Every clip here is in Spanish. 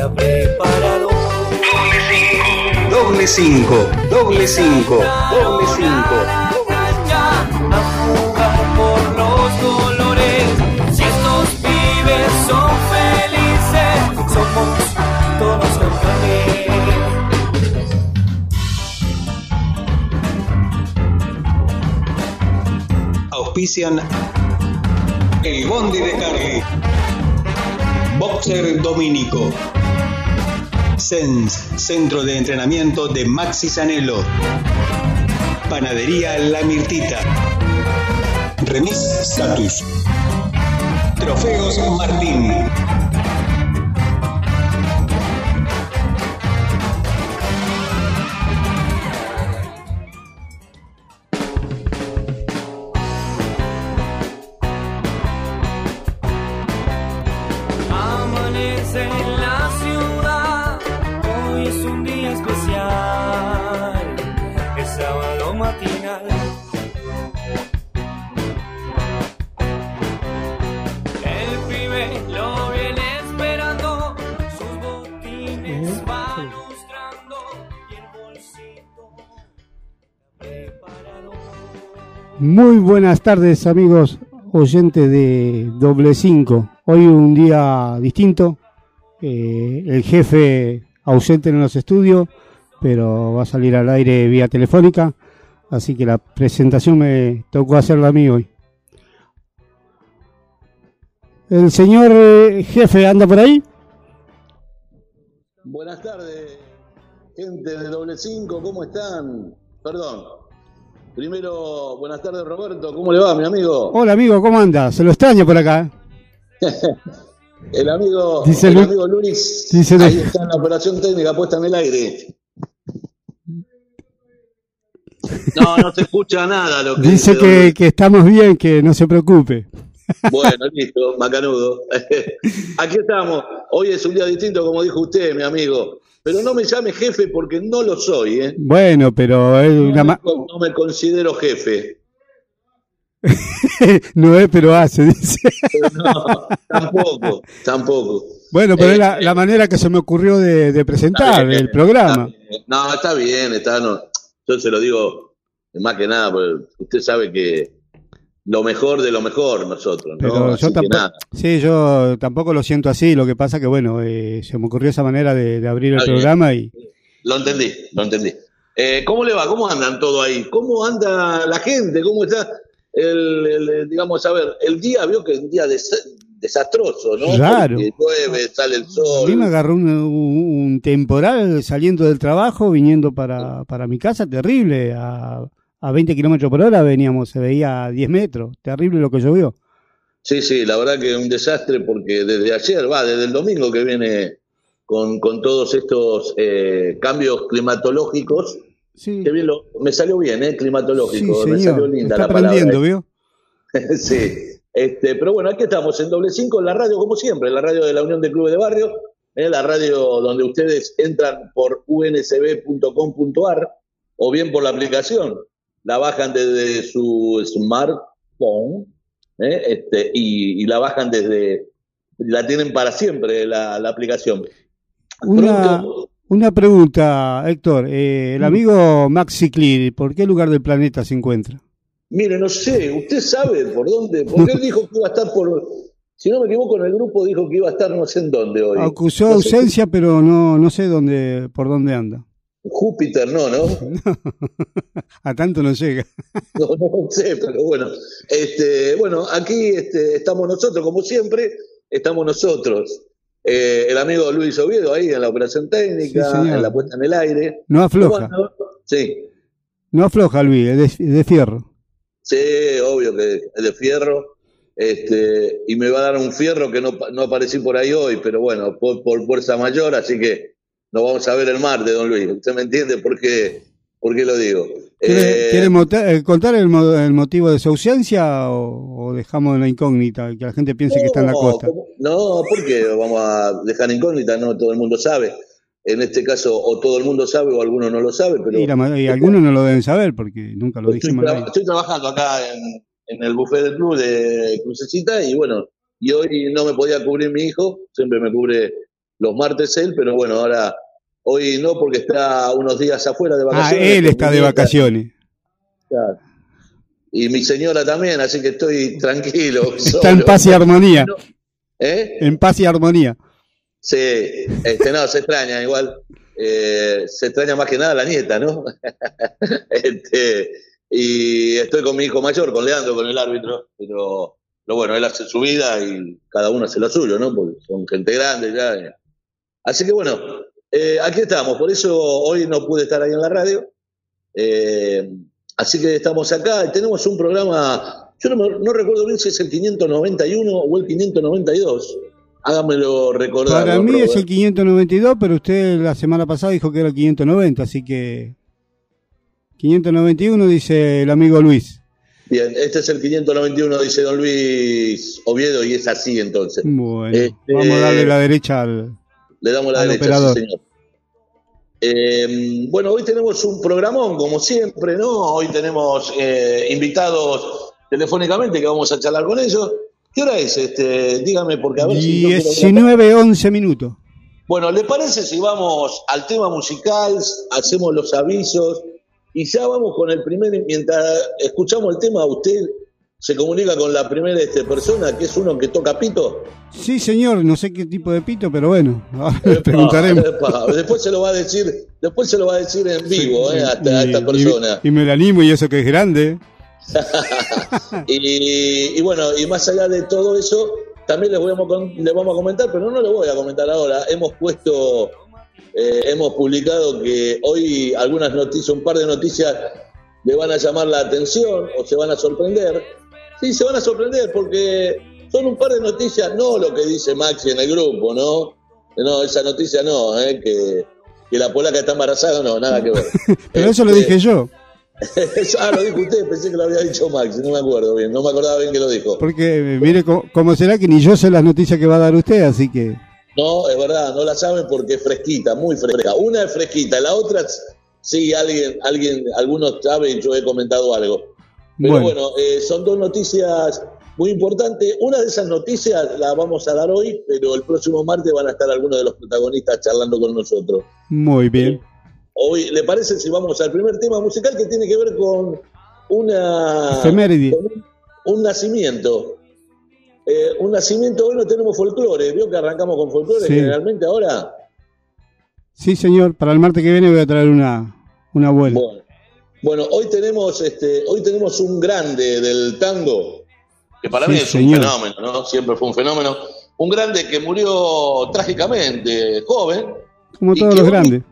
ha preparado. Doble cinco, doble cinco, doble cinco. A jugar por los dolores. Si estos pibes son felices, somos todos campeones. Auspician El Bondi de Carly. Boxer Domínico. SENS, Centro de Entrenamiento de Maxi Sanelo. Panadería La Mirtita. Remis Status. Trofeos Martín. Muy buenas tardes amigos oyentes de Doble 5. Hoy un día distinto. Eh, el jefe ausente en los estudios, pero va a salir al aire vía telefónica. Así que la presentación me tocó hacerla a mí hoy. El señor eh, jefe anda por ahí. Buenas tardes, gente de Doble 5, ¿cómo están? Perdón. Primero, buenas tardes Roberto, ¿cómo le va mi amigo? Hola amigo, ¿cómo anda? Se lo extraña por acá. El amigo, Dice el Lu- amigo Luis, dice Lu- ahí está en la operación técnica puesta en el aire. No, no se escucha nada lo que Dice que, que estamos bien, que no se preocupe. Bueno, listo, macanudo. Aquí estamos. Hoy es un día distinto, como dijo usted, mi amigo. Pero no me llame jefe porque no lo soy, ¿eh? Bueno, pero es No, una me, ma- no me considero jefe. no es, pero hace, dice. No, tampoco, tampoco. Bueno, pero Eh, es la, la manera que se me ocurrió de, de presentar bien, el programa. está. No, está bien, está, no. Yo se lo digo más que nada, porque usted sabe que lo mejor de lo mejor nosotros, ¿no? Pero yo tampoco, nada. sí, yo tampoco lo siento así. Lo que pasa que, bueno, eh, se me ocurrió esa manera de, de abrir el programa y Lo entendí, lo entendí. Eh, ¿Cómo le va? ¿Cómo andan todo ahí? ¿Cómo anda la gente? ¿Cómo está el, el- digamos, a ver, el día, vio que es un día des- desastroso, ¿no? Porque llueve, sale el a sol. mí me agarró un temporal saliendo del trabajo, viniendo para, para mi casa, terrible. A, a 20 kilómetros por hora veníamos, se veía a 10 metros. Terrible lo que llovió. Sí, sí, la verdad que es un desastre porque desde ayer, va, desde el domingo que viene con, con todos estos eh, cambios climatológicos, Sí, que bien lo- me salió bien, ¿eh? sí Climatológico, me salió linda Está la palabra. aprendiendo, ¿vio? sí, este, pero bueno, aquí estamos en doble cinco, en la radio como siempre, en la radio de la Unión de Clubes de Barrio, en la radio donde ustedes entran por unsb.com.ar o bien por la aplicación, la bajan desde su smartphone ¿eh? este, y, y la bajan desde, la tienen para siempre la, la aplicación. Una, Pronto- una pregunta, Héctor. Eh, Mm. el amigo Maxi Clear, ¿por qué lugar del planeta se encuentra? Mire, no sé, usted sabe por dónde, porque él dijo que iba a estar por, si no me equivoco, en el grupo dijo que iba a estar no sé en dónde hoy. Acusó No sé, ausencia, pero no, no sé dónde, por dónde anda. Júpiter no, ¿no? A tanto no llega. No, no sé, pero bueno. Este, bueno, aquí este, estamos nosotros, como siempre, estamos nosotros. Eh, el amigo Luis Oviedo ahí en la operación técnica, Sí, en la puesta en el aire. No afloja. Bueno, sí, No afloja, Luis, es de, de fierro. sí, obvio que es de fierro. Este, y me va a dar un fierro que no, no aparecí por ahí hoy, pero bueno, por, por fuerza mayor, así que nos vamos a ver el martes, don Luis. ¿Usted me entiende por qué, por qué lo digo? ¿Quiere, Eh, quiere eh, contar el, mo- el motivo de su ausencia o, o dejamos en la incógnita que la gente piense que está en la costa? No, porque vamos a dejar incógnita, no todo el mundo sabe. En este caso, o todo el mundo sabe o alguno no lo sabe, pero Y, la y algunos no lo deben saber porque nunca lo dijimos. tra- estoy trabajando acá en, en el buffet del club de Crucecita y bueno, y hoy no me podía cubrir mi hijo, siempre me cubre los martes él, pero bueno, ahora hoy no porque está unos días afuera de Ah, vacaciones. él con está de vacaciones. Claro. Y mi señora también, así que estoy tranquilo. Está en paz y armonía. ¿Eh? En paz y armonía. Sí, este, no, se extraña igual. Eh, se extraña más que nada la nieta, ¿no? este, y estoy con mi hijo mayor, con Leandro, con el árbitro, pero lo bueno, él hace su vida y cada uno hace lo suyo, ¿no? Porque son gente grande ya. Así que bueno, eh, aquí estamos, por eso hoy no pude estar ahí en la radio. Eh, así que estamos acá y tenemos un programa, yo no, me- no recuerdo bien si es el 591 o el 592. Hágamelo recordar. Para ¿no, mí es el 592, pero usted la semana pasada dijo que era el 590, así que 591 dice el amigo Luis. Bien, este es el 591, dice don Luis Oviedo, y es así entonces. Bueno, Este- vamos a darle la derecha al... Le damos la Al derecha, operador. sí, señor. Eh, bueno, hoy tenemos un programón, como siempre, ¿no? Hoy tenemos eh, invitados telefónicamente que vamos a charlar con ellos. ¿Qué hora es? Este, dígame, porque a ver si. no quiero- 19, 11 minutos. Bueno, ¿le parece si vamos al tema musical, hacemos los avisos y ya vamos con el primer, mientras escuchamos el tema, usted se comunica con la primera este, persona, que es uno que toca pito? Sí, señor, no sé qué tipo de pito, pero bueno, ahora le preguntaremos. Epa, después se lo va a decir, después se lo va a decir en vivo, eh, hasta a esta persona. Y, y me la animo y eso que es grande. Y, y bueno, y más allá de todo eso, también les, voy a, les vamos a comentar, pero no les voy a comentar ahora. Hemos puesto, eh, hemos publicado que hoy algunas noticias, un par de noticias le van a llamar la atención o se van a sorprender. Sí, se van a sorprender porque son un par de noticias, no lo que dice Maxi en el grupo, ¿no? No, esa noticia no, ¿eh? que, que la polaca está embarazada, no, nada que ver. Pero eso lo Este, dije yo, eso- ah, lo dijo usted, pensé que lo había dicho Maxi, no me acuerdo bien, no me acordaba bien que lo dijo. porque eh, mire cómo será que ni yo sé las noticias que va a dar usted, así que... No, es verdad, no la saben porque es fresquita, muy fresca. Una es fresquita, la otra sí, alguien, alguien, algunos saben, yo he comentado algo. Pero Bueno. bueno, eh, son dos noticias muy importantes. Una de esas noticias la vamos a dar hoy, pero el próximo martes van a estar algunos de los protagonistas charlando con nosotros. Muy bien. Hoy, ¿le parece si vamos al primer tema musical que tiene que ver con una Efeméride. con un, un nacimiento? Eh, un nacimiento, hoy no tenemos folclore, vio que arrancamos con folclore Sí. generalmente ahora. Sí, señor, para el martes que viene voy a traer una, una. Bueno, bueno, hoy tenemos este, hoy tenemos un grande del tango, que para Sí, mí es señor. un fenómeno, ¿no? Siempre fue un fenómeno. Un grande que murió trágicamente, joven. Como ¿y todos los grandes,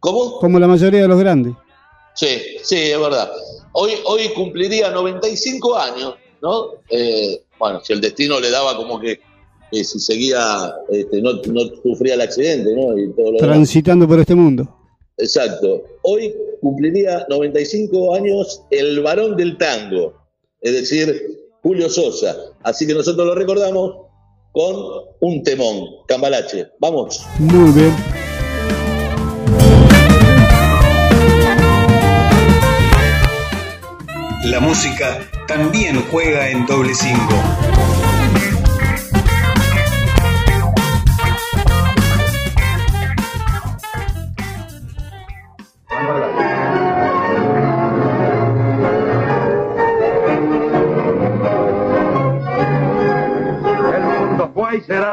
¿Cómo? como la mayoría de los grandes. Sí, sí, es verdad. Hoy, hoy cumpliría 95 años, ¿no? Eh, bueno, si el destino le daba como que eh, si seguía, este, no, no sufría el accidente, ¿no? Y todo lo demás. Transitando por este mundo. Exacto. Hoy cumpliría 95 años el varón del tango, es decir, Julio Sosa. Así que nosotros lo recordamos con un temón, Cambalache. Vamos. Muy bien. La música también juega en doble cinco.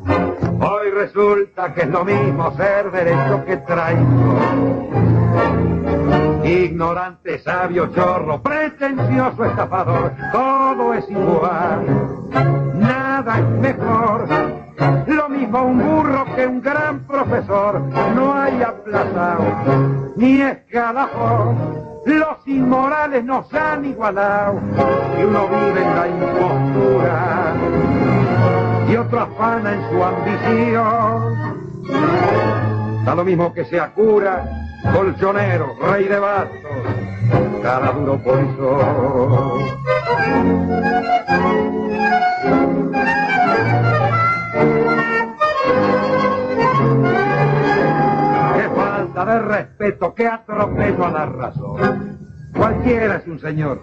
Hoy resulta que es lo mismo ser derecho que traición. Ignorante, sabio, chorro, pretencioso, estafador, todo es igual, nada es mejor. Lo mismo un burro que un gran profesor, no hay aplazado ni escalafón. Los inmorales nos han igualado y uno vive en la impostura y otro afana en su ambición. Da lo mismo que sea cura, colchonero, rey de bastos, cara duro. Qué falta de respeto, qué atropello a la razón. Cualquiera es un señor,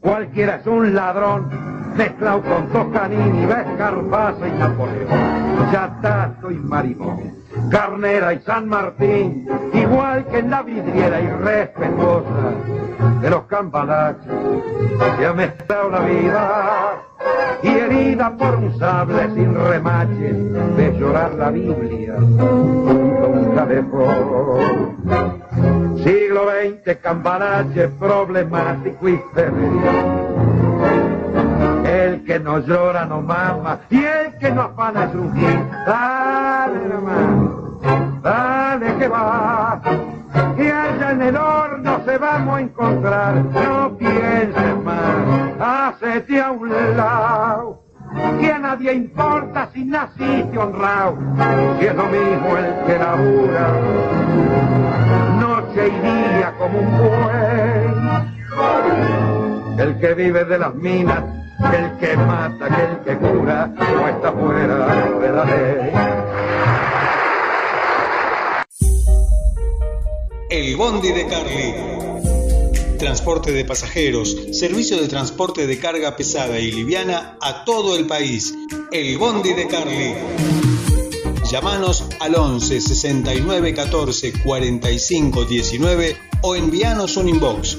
cualquiera es un ladrón, mezclado con Toscanini, Vescarpaza y Napoleón, Chatato y Marimón, Carnera y San Martín, igual que en la vidriera irrespetuosa de los campanaches, se ha mezclado la vida y herida por un sable sin remache de llorar la Biblia nunca dejó. Siglo XX, campanache problemático y femenino. Que no llora no mama y el que no afana es un gil. Dale hermano, dale que va. Que allá en el horno se vamos a encontrar. No pienses más, hacete a un lado. Que a nadie importa si naciste honrado. Si es lo mismo el que labura noche y día como un buey. El que vive de las minas, el que mata, que el que cura, no está fuera de la ley. El Bondi de Carly. Transporte de pasajeros, servicio de transporte de carga pesada y liviana a todo el país. El Bondi de Carly. Llámanos al 11 69 14 45 19 o envíanos un inbox.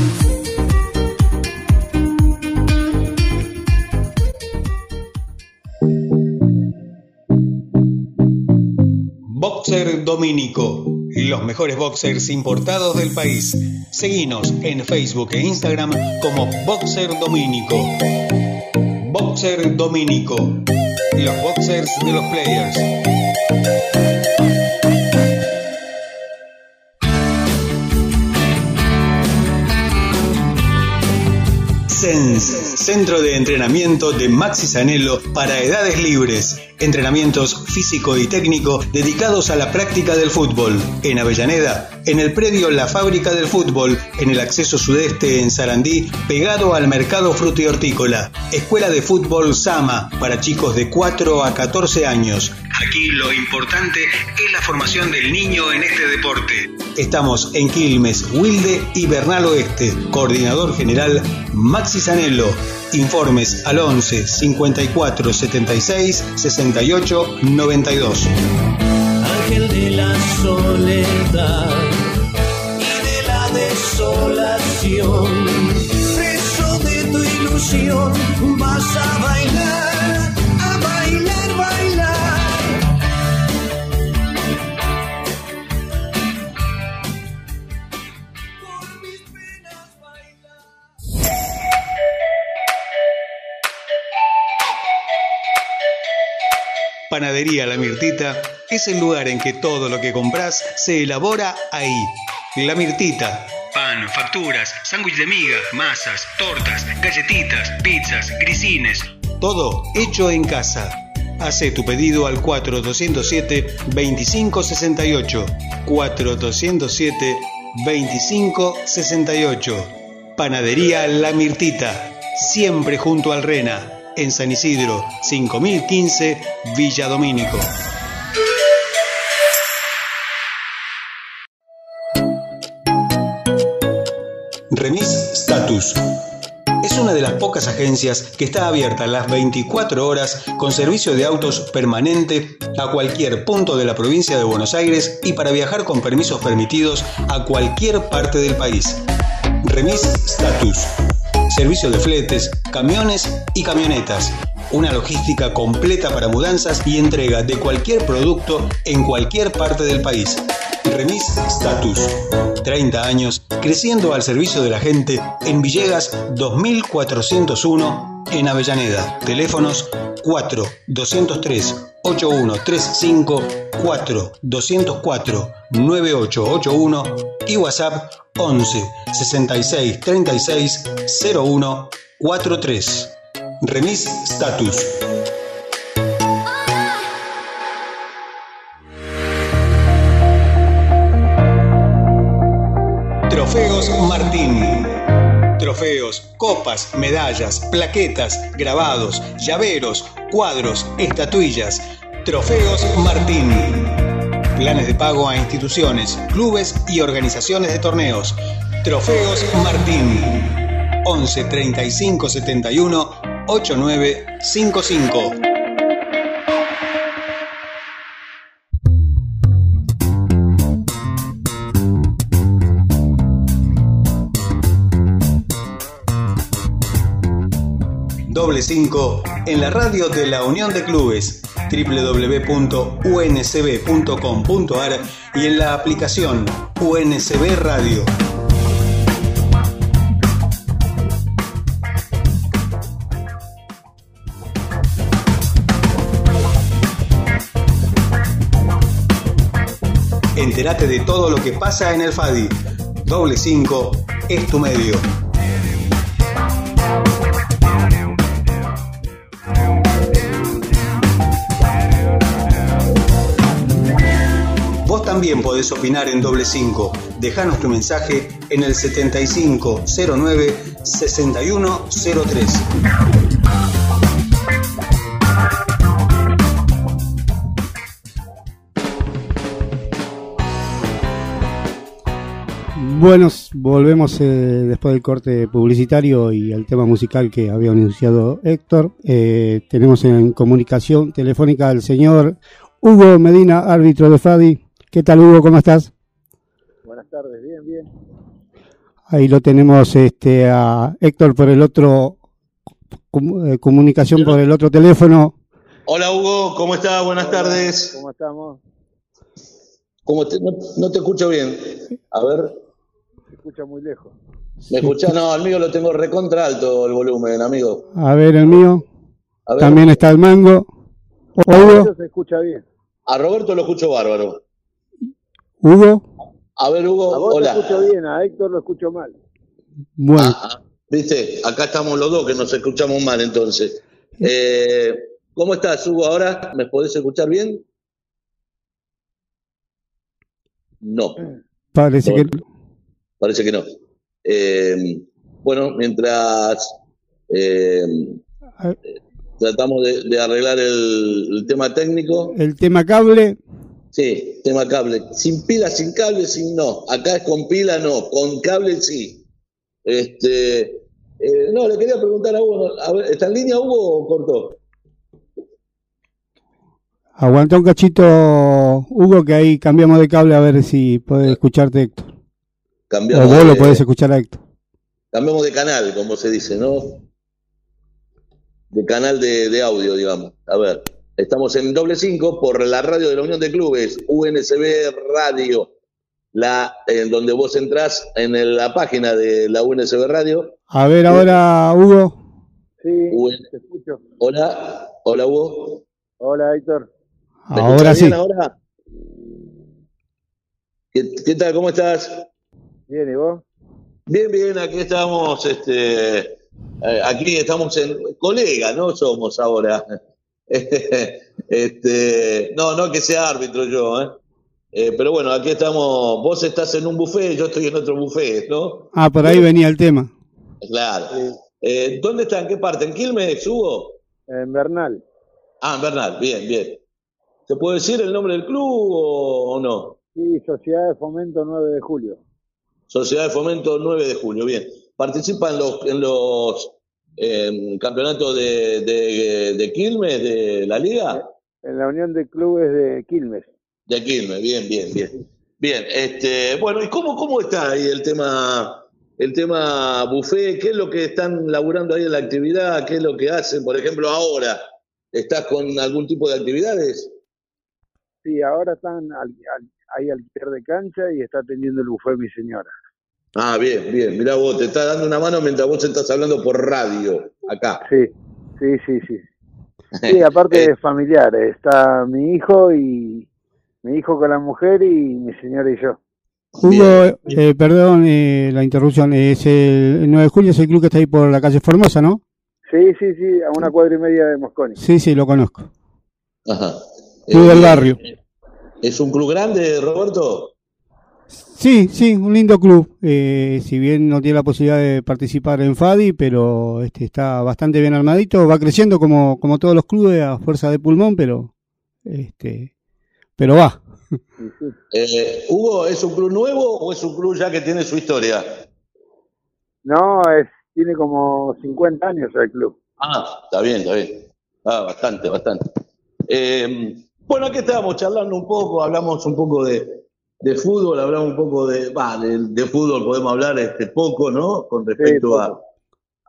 Boxer Domínico, los mejores boxers importados del país. Seguinos en Facebook e Instagram como Boxer Domínico. Boxer Domínico, los boxers de los players. SENS, Centro de Entrenamiento de Maxi Sanelo para edades libres. Entrenamientos físico y técnico dedicados a la práctica del fútbol. En Avellaneda, en el predio La Fábrica del Fútbol, en el acceso sudeste en Sarandí, pegado al mercado fruto y hortícola. Escuela de Fútbol Sama para chicos de 4 a 14 años. Aquí lo importante es la formación del niño en este deporte. Estamos en Quilmes, Wilde y Bernal Oeste. Coordinador General Maxi Sanello. Informes al 11 54 76 68 92. Ángel de la soledad y de la desolación. Preso de tu ilusión, vas a bailar, Panadería La Mirtita es el lugar en que todo lo que compras se elabora ahí. La Mirtita. Pan, facturas, sándwich de miga, masas, tortas, galletitas, pizzas, grisines. Todo hecho en casa. Hace tu pedido al 4207-2568. 4207-2568. Panadería La Mirtita. Siempre junto al Rena. En San Isidro, 5015, Villa Domínico. Remis Status. Es una de las pocas agencias que está abierta las 24 horas con servicio de autos permanente a cualquier punto de la provincia de Buenos Aires y para viajar con permisos permitidos a cualquier parte del país. Remis Status. Servicio de fletes, camiones y camionetas. Una logística completa para mudanzas y entrega de cualquier producto en cualquier parte del país. Remis Status. 30 años creciendo al servicio de la gente en Villegas 2401 en Avellaneda. Teléfonos 4 203 8135 4 204 9881 y WhatsApp 11 66 36 01 43. Remis Status. Trofeos Martín. Trofeos, copas, medallas, plaquetas, grabados, llaveros, cuadros, estatuillas. Trofeos Martín. Planes de pago a instituciones, clubes y organizaciones de torneos. Trofeos Martín. 11 35 71 8955. Doble 5 en la radio de la Unión de Clubes www.uncb.com.ar y en la aplicación UNCB Radio. Entérate de todo lo que pasa en el FADI. Doble 5 es tu medio. También podés opinar en doble 5. Dejanos tu mensaje en el 7509 6103. Bueno, volvemos eh, después del corte publicitario y al tema musical que había anunciado Héctor. Eh, tenemos en comunicación telefónica al señor Hugo Medina, árbitro de Fadi. ¿Qué tal, Hugo? ¿Cómo estás? Buenas tardes, bien, bien. Ahí lo tenemos este, a Héctor por el otro, com- eh, comunicación por el otro teléfono. Hola Hugo, ¿cómo estás? Buenas tardes. ¿Cómo estamos? ¿Cómo te- no, no te escucho bien. A ver, Se escucha muy lejos. ¿me escuchás? No, el mío lo tengo recontra alto el volumen, amigo. A ver, el mío. A ver, También está el mango. Hugo, se escucha bien. a Roberto lo escucho bárbaro. Hugo. A ver, Hugo, A vos hola. te escucho bien, a Héctor lo escucho mal. Bueno, Ah, ah, Viste, acá estamos los dos que nos escuchamos mal entonces. Eh, ¿Cómo estás, Hugo? ¿Ahora me podés escuchar bien? No, parece que parece que no. Eh, bueno, mientras eh, tratamos de, de arreglar el, el tema técnico, el tema cable. Sí, tema cable. Sin pila, sin cable, sin no. Acá es con pila, no. Con cable, sí. Este, eh, no, le quería preguntar a Hugo, a ver, ¿está en línea Hugo o cortó? Aguanta un cachito, Hugo, que ahí cambiamos de cable a ver si puede escucharte Héctor. O vos lo podés escuchar a Héctor. cambiamos de canal, como se dice, ¿no? De canal de, de audio, digamos. A ver, estamos en doble cinco por la radio de la Unión de Clubes, UNSB Radio, la en donde vos entrás en el- la página de la UNSB Radio. A ver ahora, Hugo. Sí, te escucho. Hola, hola Hugo. Hola, Héctor. ¿Me Ahora sí. ahora? ¿Qué, qué tal? ¿Cómo estás? Bien, ¿y vos? Bien, bien, aquí estamos, este, eh, aquí estamos en colega, ¿no? Somos ahora. este, no, no que sea árbitro yo, ¿eh? Eh, pero bueno, aquí estamos, vos estás en un buffet, yo estoy en otro buffet, ¿no? Ah, por ahí venía el tema. Claro. Eh, ¿Dónde está? ¿En qué parte? ¿En Quilmes, Hugo? En Bernal. Ah, en Bernal, bien, bien. ¿Se puede decir el nombre del club o, o no? Sí, Sociedad de Fomento 9 de Julio. Sociedad de Fomento 9 de julio, bien. ¿Participa en los, en los em, campeonatos de, de, de Quilmes, de la liga? En la Unión de Clubes de Quilmes. De Quilmes, bien, bien, bien. Bien, este, bueno, ¿y cómo, cómo está ahí el tema, el tema buffet? ¿Qué es lo que están laburando ahí en la actividad? ¿Qué es lo que hacen? Por ejemplo, ahora, ¿estás con algún tipo de actividades? Sí, ahora están al- al- hay alquiler de cancha y está atendiendo el buffet mi señora. Ah, bien, bien. Mirá vos, te está dando una mano mientras vos estás hablando por radio, acá. Sí, sí, sí, sí. Sí, aparte Eh, es familiar, está mi hijo y mi hijo con la mujer y mi señora y yo. Hugo, eh, perdón eh, la interrupción, es el, el 9 de julio es el club que está ahí por la calle Formosa, ¿no? Sí, sí, sí, a una cuadra y media de Mosconi. Sí, sí, lo conozco. Ajá. Club del Eh, barrio. ¿Es un club grande, Roberto? Sí, sí, un lindo club. Eh, si bien no tiene la posibilidad de participar en FADI, pero este está bastante bien armadito. Va creciendo como, como todos los clubes a fuerza de pulmón, pero este, pero va. Eh, Hugo, ¿es un club nuevo o es un club ya que tiene su historia? No, es, tiene como 50 años el club. Ah, está bien, está bien. Ah, bastante, bastante. Eh, bueno, aquí estábamos charlando un poco, hablamos un poco de, de fútbol, hablamos un poco de, va, de, de fútbol podemos hablar este poco, ¿no? Con respecto a.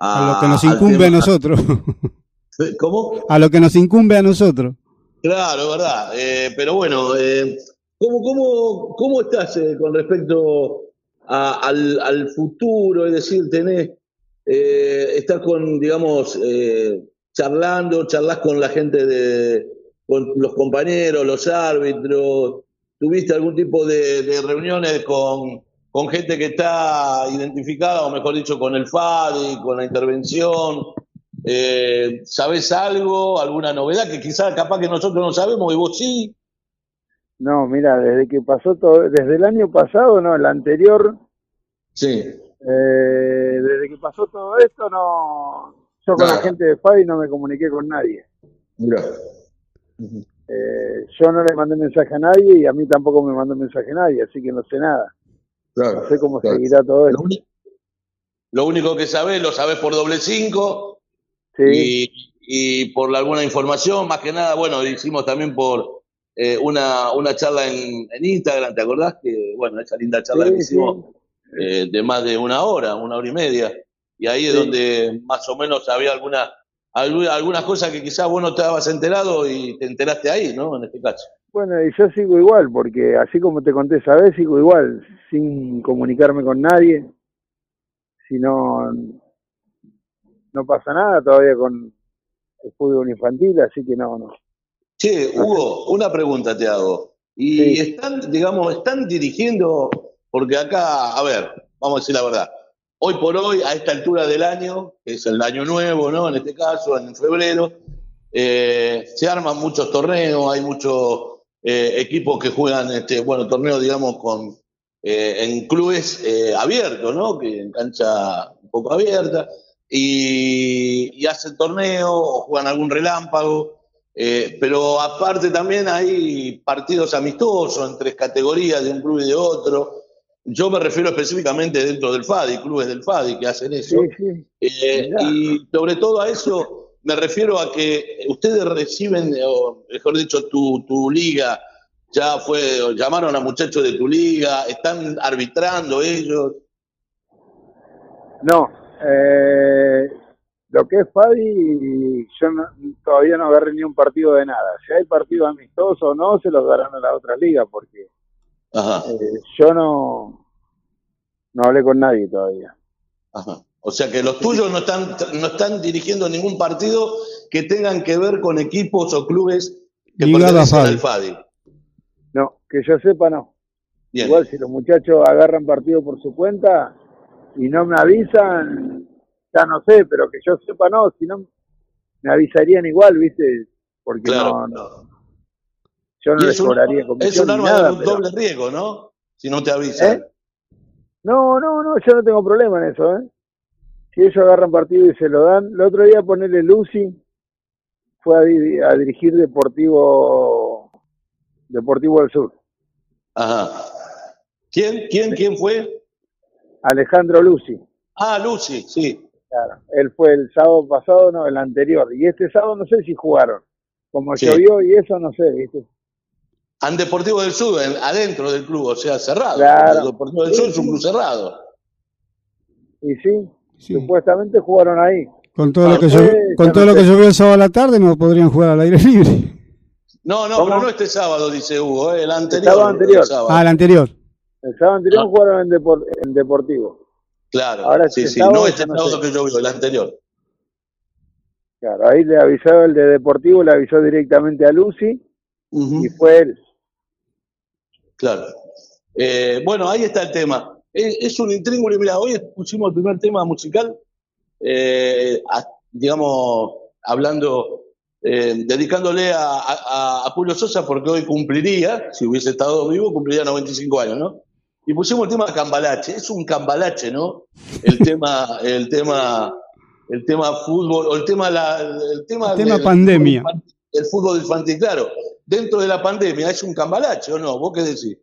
A lo que nos incumbe a nosotros. ¿Cómo? A lo que nos incumbe a nosotros. Claro, verdad. Eh, pero bueno, eh, ¿cómo, cómo, cómo estás eh, con respecto a- al, al futuro? Es decir, tenés, eh, estás con, digamos, eh, charlando, charlas con la gente de, con los compañeros, los árbitros. ¿Tuviste algún tipo de, de reuniones con, con gente que está identificada, o mejor dicho, con el FADI, con la intervención? Eh, ¿Sabés algo, alguna novedad que quizás capaz que nosotros no sabemos y vos sí? No, mira, desde que pasó todo, desde el año pasado, no, el anterior, Sí. eh, desde que pasó todo esto, no, yo con la gente de FADI no me comuniqué con nadie. Mira. Eh, yo no le mandé mensaje a nadie y a mí tampoco me mandó mensaje a nadie, así que no sé nada. Claro. No sé cómo claro. seguirá todo esto. lo único que sabés, lo sabés por doble cinco Sí, y, y por alguna información, más que nada, bueno, hicimos también por eh, una, una charla en, en Instagram, ¿te acordás? Que, bueno, esa linda charla que sí. hicimos eh, de más de una hora, una hora y media. Y ahí es donde más o menos había alguna, algu- algunas cosas que quizás vos no estabas enterado y te enteraste ahí, ¿no? En este caso. Bueno, y yo sigo igual, porque así como te conté esa vez, sigo igual, sin comunicarme con nadie. Si no, no pasa nada todavía con el fútbol infantil, así que no, no. Che, Hugo, una pregunta te hago. Y Sí. están, digamos, están dirigiendo, porque acá, a ver, vamos a decir la verdad, hoy por hoy, a esta altura del año, que es el año nuevo, ¿no? En este caso, en febrero, eh, se arman muchos torneos, hay muchos eh, equipos que juegan, este, bueno, torneos, digamos, con eh, en clubes eh, abiertos, ¿no? Que en cancha un poco abierta, y, hacen torneos o juegan algún relámpago. Pero aparte también hay partidos amistosos entre categorías de un club y de otro. Yo me refiero específicamente dentro del FADI, clubes del FADI que hacen eso. Sí, sí. Eh, y sobre todo a eso me refiero a que ustedes reciben, o mejor dicho, tu, tu liga, ya fue, llamaron a muchachos de tu liga, están arbitrando ellos. No, eh, lo que es Fadi, yo no- todavía no agarré ni un partido de nada. Si hay partido amistoso o no, se los darán a la otra liga, porque Ajá, eh, yo no, no hablé con nadie todavía. ajá. O sea que los tuyos no están, no están dirigiendo ningún partido que tengan que ver con equipos o clubes que pertenecen FADI. al FADI. No, que yo sepa, no. Bien. Igual si los muchachos agarran partido por su cuenta y no me avisan, ya no sé, pero que yo sepa, no. Si no, me avisarían igual, ¿viste? Porque Claro. no, no, yo no les es un, cobraría es comisión un ni arma nada. de pero- doble riesgo, ¿no? Si no te avisan. ¿Eh? No, no, no, yo no tengo problema en eso, ¿eh? Si ellos agarran partido y se lo dan. El otro día ponerle Lucy fue a, di- a dirigir Deportivo Deportivo del Sur. Ajá. ¿Quién, quién, quién fue? Alejandro Lucy, Ah, Lucy, sí. claro. Él fue el sábado pasado, no, el anterior. Y este sábado no sé si jugaron. Como Sí. llovió y eso, no sé, ¿viste? An Deportivo del Sur, en- adentro del club, o sea, cerrado. Claro. El Deportivo del Sur es un club cerrado. Y sí, Sí. supuestamente jugaron ahí. Con todo, lo que llovió, con todo lo que llovió el sábado a la tarde no podrían jugar al aire libre. No, no, ¿Cómo? pero no este sábado, dice Hugo, eh, el anterior. sábado anterior. el sábado. Ah, el anterior. El sábado anterior Ah. jugaron en, Depor- en Deportivo. Claro, Ahora sí, este sí, sábado no este no sábado sé. que yo vivo, el anterior. Claro, ahí le avisó el de Deportivo, le avisó directamente a Lucy y fue él. Claro. Eh, bueno, ahí está el tema. Es, es un intríngulo. Mira, hoy pusimos el primer tema musical, eh, a- digamos, hablando, eh, dedicándole a, a, a Julio Sosa porque hoy cumpliría, si hubiese estado vivo, cumpliría 95 años, ¿no? Y pusimos el tema Cambalache. Es un cambalache, ¿no? El tema, el tema, el tema fútbol, o el tema, la, el tema, El tema del- pandemia. El fútbol infantil, claro. Dentro de la pandemia, ¿es un cambalache o no? ¿Vos qué decís?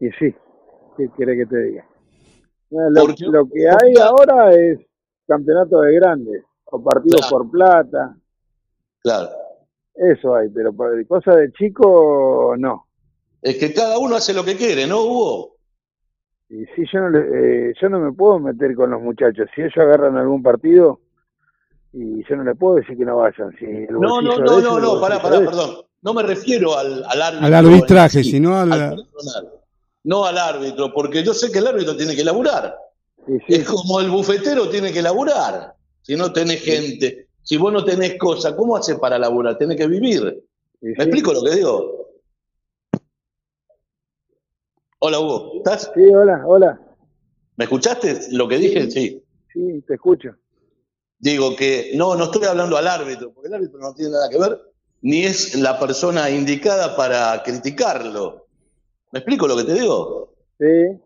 Y sí, ¿qué quiere que te diga? Lo, que hay ahora es campeonato de grandes o partidos Claro. por plata, Claro. eso hay, pero cosas de chico no. Es que cada uno hace lo que quiere, ¿no, Hugo? Y sí, yo no, eh, yo no me puedo meter con los muchachos. Si ellos agarran algún partido, y yo no le puedo decir que no vayan. Si No, no, no, no, no, pará, pará, perdón. No me refiero al, al árbitro. Al arbitraje, sí, sino al- personal. No al árbitro, porque yo sé que el árbitro tiene que laburar. Sí, Es como el bufetero tiene que laburar. Si no tenés gente, si vos no tenés cosas, ¿cómo haces para laburar? Tenés que vivir. ¿Me sí. explico lo que digo? Hola, Hugo. ¿Estás? Sí, hola, hola. ¿Me escuchaste lo que dije? Sí. Sí, te escucho. Digo que no, no estoy hablando al árbitro, porque el árbitro no tiene nada que ver, ni es la persona indicada para criticarlo. ¿Me explico lo que te digo? Sí,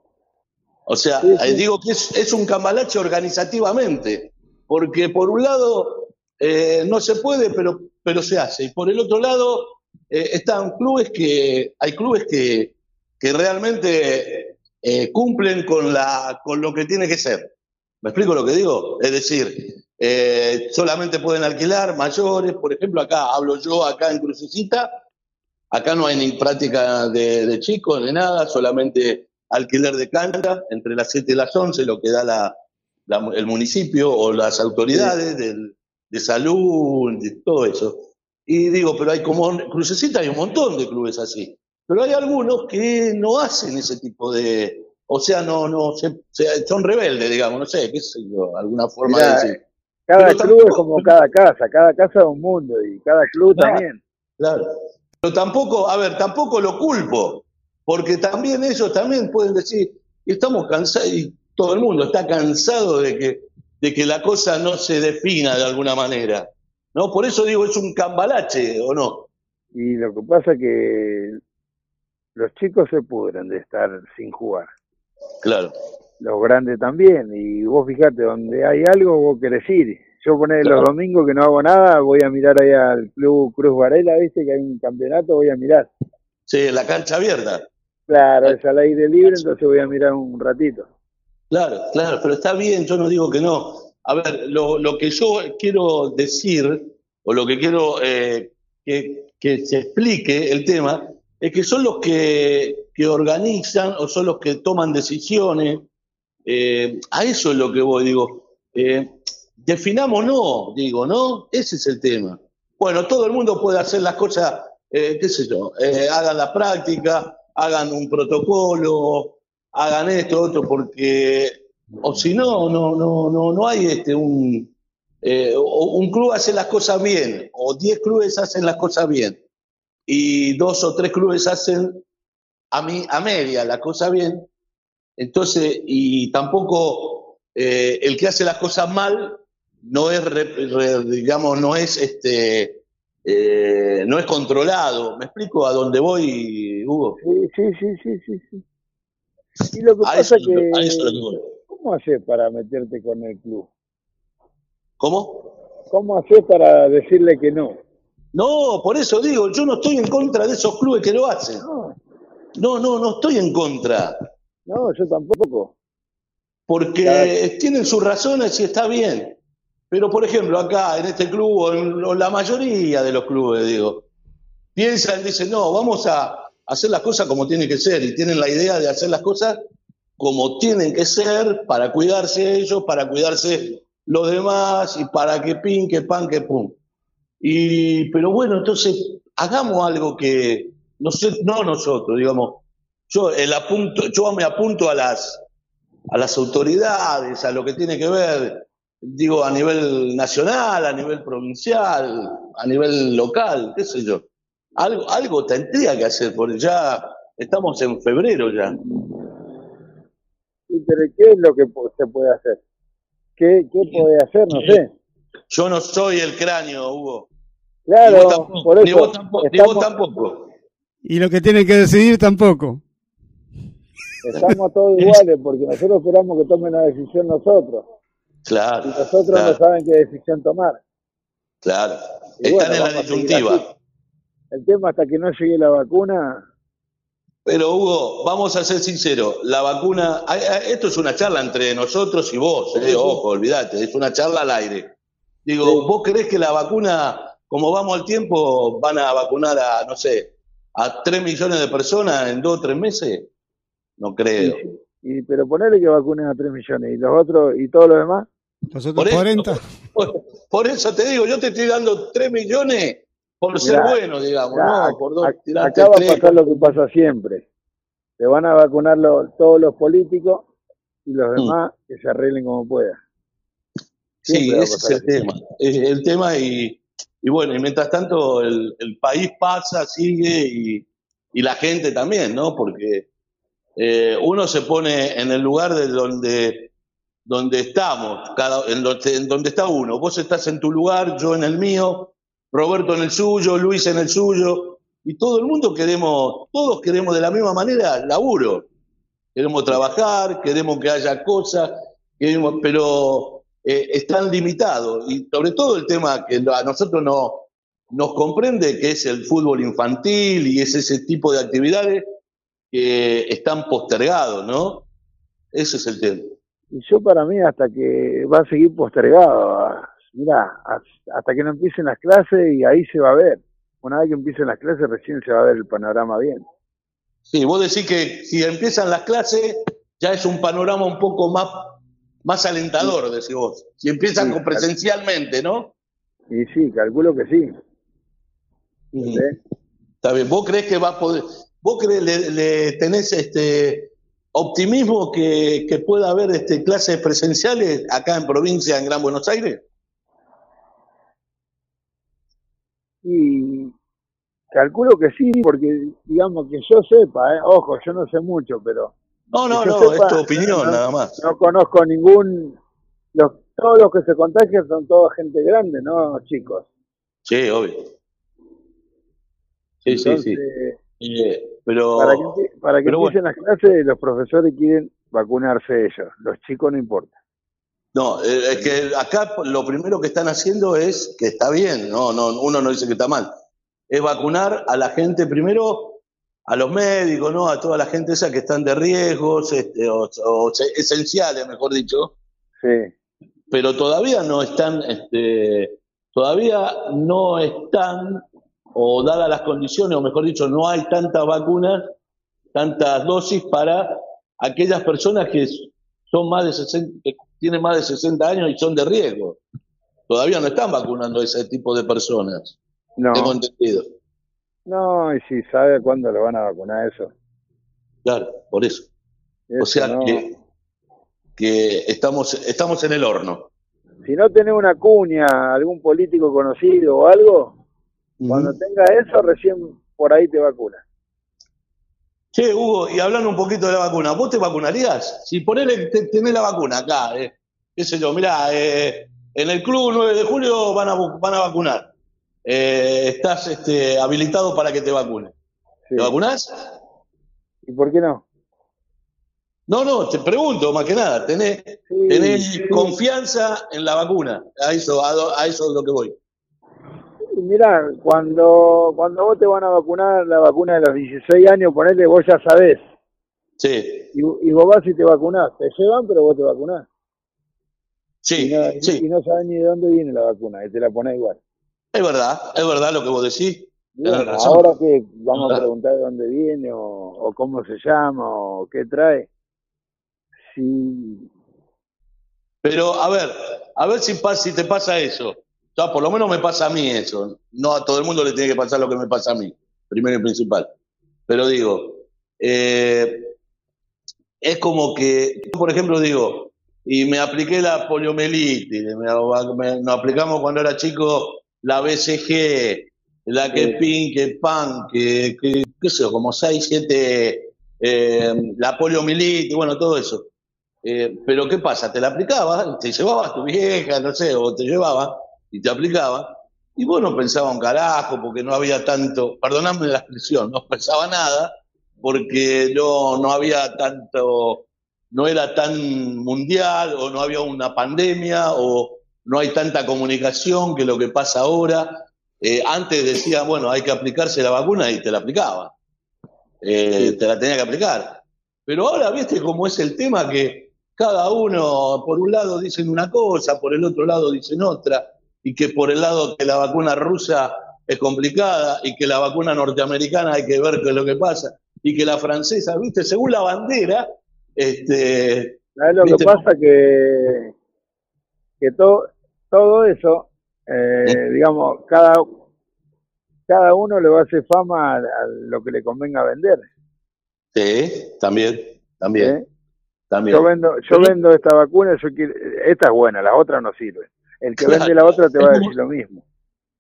O sea, Sí, sí. eh, digo que es, es un cambalache organizativamente, porque por un lado eh, no se puede, pero, pero se hace, y por el otro lado eh, están clubes que, hay clubes que, que realmente eh, cumplen con, la, con lo que tiene que ser. ¿Me explico lo que digo? Es decir, eh, solamente pueden alquilar mayores, por ejemplo, acá hablo yo, acá en Crucecita, acá no hay ni práctica de, de chicos ni nada, solamente alquiler de cancha entre las 7 y las 11, lo que da la, la- el municipio o las autoridades del- de salud, de todo eso. Y digo, pero hay como, Crucecita hay un montón de clubes así, pero hay algunos que no hacen ese tipo de, o sea, no, no, se- se- son rebeldes, digamos, no sé, qué sé yo, alguna forma Mirá, de decir. Cada Pero club tampoco- es como cada casa, cada casa es un mundo y cada club Claro. también. Claro. Pero tampoco, a ver, tampoco lo culpo, porque también ellos también pueden decir, estamos cansados, y todo el mundo está cansado de que, de que la cosa no se defina de alguna manera. ¿No? Por eso digo, es un cambalache, ¿o no? Y lo que pasa es que los chicos se pudren de estar sin jugar. Claro. Los grandes también. Y vos fijate, donde hay algo, vos querés ir. Yo poner Claro. los domingos que no hago nada, voy a mirar ahí al Club Cruz Varela, viste que hay un campeonato, voy a mirar. Sí, la cancha abierta. Claro, es al aire libre, entonces voy a mirar un ratito. Claro, claro, pero está bien, yo no digo que no. A ver, lo, lo que yo quiero decir, o lo que quiero eh, que, que se explique el tema, es que son los que, que organizan o son los que toman decisiones. Eh, a eso es lo que voy, digo. Eh, definamos no, digo, ¿no? Ese es el tema. Bueno, todo el mundo puede hacer las cosas, eh, qué sé yo, eh, hagan la práctica, hagan un protocolo, hagan esto, otro, porque, o si no, no, no, no, no hay este un, un club hace las cosas bien, o 10 clubes hacen las cosas bien, y dos o tres clubes hacen a, mi, a media la cosa bien, entonces, y tampoco eh, el que hace las cosas mal no es, re- re- digamos, no es este, eh, no es controlado. ¿Me explico a dónde voy, Hugo? Sí, sí, sí, sí, sí. sí. Y lo que A pasa eso, es que, a eso es lo que voy. ¿cómo haces para meterte con el club? ¿Cómo? ¿Cómo haces para decirle que no? No, por eso digo, yo no estoy en contra de esos clubes que lo hacen. No, No, no, no estoy en contra. No, yo tampoco. Porque Claro. tienen sus razones y está bien. Pero, por ejemplo, acá en este club, o en o la mayoría de los clubes, digo, piensan, dicen, no, vamos a hacer las cosas como tienen que ser. Y tienen la idea de hacer las cosas como tienen que ser para cuidarse ellos, para cuidarse los demás y para que pin, que pan, que pum. Y, pero bueno, entonces hagamos algo que, no, sé, no nosotros, digamos, yo, el apunto, yo me apunto a las, a las autoridades, a lo que tiene que ver, digo, a nivel nacional, a nivel provincial, a nivel local, qué sé yo. Algo, algo tendría que hacer, porque ya estamos en febrero ya. Sí, pero ¿qué es lo que se puede hacer? ¿Qué, qué puede hacer? No sé. Yo no soy el cráneo, Hugo. Ni Claro, vos tampoco. por ni eso vos tampoco. ni vos tampoco. Y lo que tienen que decidir tampoco. Estamos todos iguales porque nosotros esperamos que tomen la decisión nosotros Claro. y nosotros claro, no saben qué decisión tomar. claro. Y Están bueno, en la disyuntiva. El tema hasta que no llegue la vacuna, Pero Hugo, vamos a ser sinceros, la vacuna, esto es una charla entre nosotros y vos, eh, ojo, olvídate, es una charla al aire. Digo, Sí. ¿vos creés que la vacuna, como vamos al tiempo, van a vacunar a, no sé, a 3 millones de personas en dos o tres meses? No creo. y, y- pero ponerle que vacunen a 3 millones y los otros y todos los demás, Los otros Por eso, 40. por, por eso te digo, yo te estoy dando 3 millones por ser Mirá, bueno, digamos, acá, no, por dos, acá va a tres. pasar lo que pasa siempre. Se van a vacunar lo- todos los políticos y los demás que se arreglen como puedan. Sí, ese es el tema. Es el tema y, y bueno, y mientras tanto el, el país pasa, sigue y, y la gente también, ¿no? Porque eh, uno se pone en el lugar de donde, donde estamos, cada, en, donde, está uno. Vos estás en tu lugar, yo en el mío, Roberto en el suyo, Luis en el suyo, y todo el mundo queremos, todos queremos de la misma manera laburo. Queremos trabajar, queremos que haya cosas, pero eh, están limitados. Y sobre todo el tema que a nosotros no, nos comprende, que es el fútbol infantil y es ese tipo de actividades que están postergados, ¿no? Ese es el tema. Y yo para mí hasta que va a seguir postergado. Mira, hasta que no empiecen las clases y ahí se va a ver. Una vez que empiecen las clases recién se va a ver el panorama bien. Sí, vos decís que si empiezan las clases ya es un panorama un poco más, más alentador, decís vos. Si empiezan Sí, con presencialmente, ¿no? Y sí, calculo que sí. ¿entendés? Está bien. ¿Vos crees que va a poder, vos crees, le, le tenés este optimismo que, que pueda haber este clases presenciales acá en provincia, en Gran Buenos Aires? Y calculo que sí, porque digamos que yo sepa, ¿eh? ojo, yo no sé mucho, pero No, no, no, sepa, es tu opinión no, nada más. no conozco ningún... Los, todos los que se contagian son toda gente grande, no chicos. Sí, obvio. Sí, sí, sí. Eh, pero Para que, para que bueno. empiecen las clases, los profesores quieren vacunarse ellos. Los chicos no importa. No, eh, es que acá lo primero que están haciendo es que está bien, no, no, uno no dice que está mal, es vacunar a la gente primero, a los médicos, ¿no? A toda la gente esa que están de riesgos, este, o, o se- esenciales, mejor dicho, Sí. pero todavía no están, este, todavía no están, o dadas las condiciones, o mejor dicho, no hay tantas vacunas, tantas dosis para aquellas personas que son más de 60, que tienen más de 60 años y son de riesgo. Todavía no están vacunando a ese tipo de personas, No, tengo entendido. no, y si sabe cuándo lo van a vacunar eso. Claro, por eso. O sea no. que, que estamos, estamos en el horno. Si no tenés una cuña, algún político conocido o algo, cuando tenga eso, recién por ahí te vacunas. Che, Hugo, y hablando un poquito de la vacuna, ¿vos te vacunarías? Si ponele, te- tenés la vacuna acá, eh, qué sé yo, mirá, eh, en el club 9 de julio van a, van a vacunar. Eh, estás este, habilitado para que te vacunen. Sí. ¿Te vacunás? ¿Y por qué no? No, no, te pregunto más que nada, ¿tenés, Sí, tenés sí. confianza en la vacuna? A eso, a, a eso es lo que voy. Mirá, cuando, cuando vos te van a vacunar la vacuna de los 16 años, ponele, vos ya sabés. Sí, Y, y vos vas y te vacunás. Te llevan, pero vos te vacunás. sí, y, no, sí. y no sabés ni de dónde viene la vacuna, y te la ponés igual. Es verdad, es verdad lo que vos decís. Ahora que vamos a preguntar de dónde viene, o, o cómo se llama, o qué trae. Si, Pero a ver, a ver si, si te pasa eso. O sea, por lo menos me pasa a mí eso. No a todo el mundo le tiene que pasar lo que me pasa a mí, primero y principal. Pero digo, eh, es como que, por ejemplo, digo, y me apliqué la poliomielitis, me, me- nos aplicamos cuando era chico la BCG, la que Sí. PIN, que PAN, que, que qué sé yo, como 6, 7, la poliomielitis, bueno, todo eso. Eh, pero ¿qué pasa? Te la aplicabas, te llevabas tu vieja, no sé, o te llevaba y te aplicaba, y vos no pensabas un carajo porque no había tanto, perdonadme la expresión, no pensaba nada porque no, no había tanto, no era tan mundial o no había una pandemia o no hay tanta comunicación que lo que pasa ahora. Eh, antes decía, bueno, hay que aplicarse la vacuna y te la aplicaba. Eh, Te la tenía que aplicar. Pero ahora, viste cómo es el tema que cada uno, por un lado dicen una cosa, por el otro lado dicen otra, y que por el lado que la vacuna rusa es complicada y que la vacuna norteamericana hay que ver qué es lo que pasa, y que la francesa, viste, según la bandera, este, ¿Sabes lo que pasa? Que, que todo, todo eso, eh, digamos, cada, cada uno le va a hacer fama a, a lo que le convenga vender. sí, también, también, ¿eh? también. Yo vendo, yo vendo esta vacuna, yo quiero, esta es buena, las otras no sirven. El que Claro. vende la otra te va a Es decir lo mismo.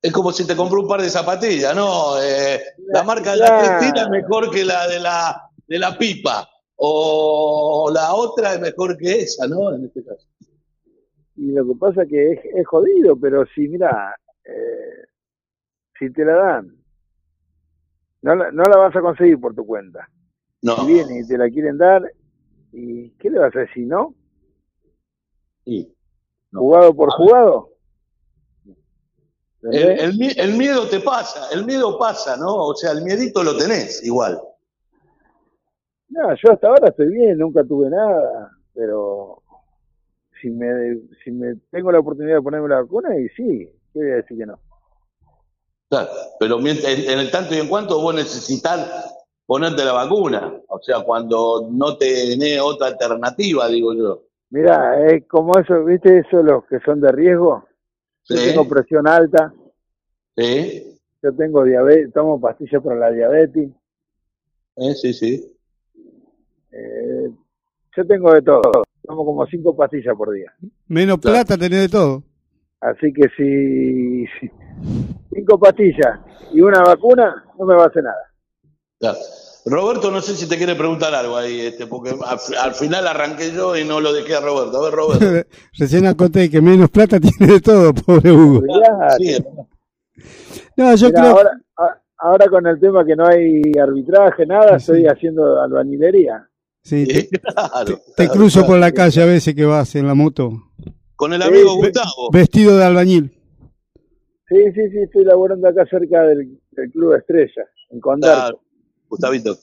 Es como si te compró un par de zapatillas, ¿no? Eh, la marca de la. Cristina es mejor que la de la, de la pipa. O la otra es mejor que esa, ¿no? En este caso. Y lo que pasa que es, es jodido, pero si, mira, eh, si te la dan, no la, no la vas a conseguir por tu cuenta. No. Si vienen y te la quieren dar, ¿y qué le vas a decir, no? Sí. No. ¿Jugado por jugado? El, miedo te pasa, el miedo pasa, ¿no? O sea, el miedito lo tenés igual. No, yo hasta ahora estoy bien, nunca tuve nada, pero si me, si me tengo la oportunidad de ponerme la vacuna, y sí, ¿qué voy a decir que no? Claro, pero mient- en, en el tanto y en cuanto vos necesitas ponerte la vacuna. O sea, cuando no tenés otra alternativa, digo yo. Mira, es como eso, ¿viste? Eso los que son de riesgo. Yo Sí. tengo presión alta, Sí, yo tengo diabetes, tomo pastillas para la diabetes, eh, sí, sí. eh, yo tengo de todo, tomo como cinco pastillas por día. Menos Claro. plata tenés de todo. Así que si, si cinco pastillas y una vacuna, no me va a hacer nada. Claro. Roberto, no sé si te quiere preguntar algo ahí, este, porque al, al final arranqué yo y no lo dejé a Roberto. A ver, Roberto. Recién conté que menos plata tiene de todo, pobre Hugo. Sí. No, yo creo. ahora, con el tema que no hay arbitraje, nada, Sí. estoy haciendo albañilería. Sí, te, claro, te claro, cruzo claro. por la calle a veces que vas en la moto. Con el amigo Sí, Gustavo. Vestido de albañil. Sí, sí, sí, estoy laborando acá cerca del, del Club Estrella, en Condar. Gustavito.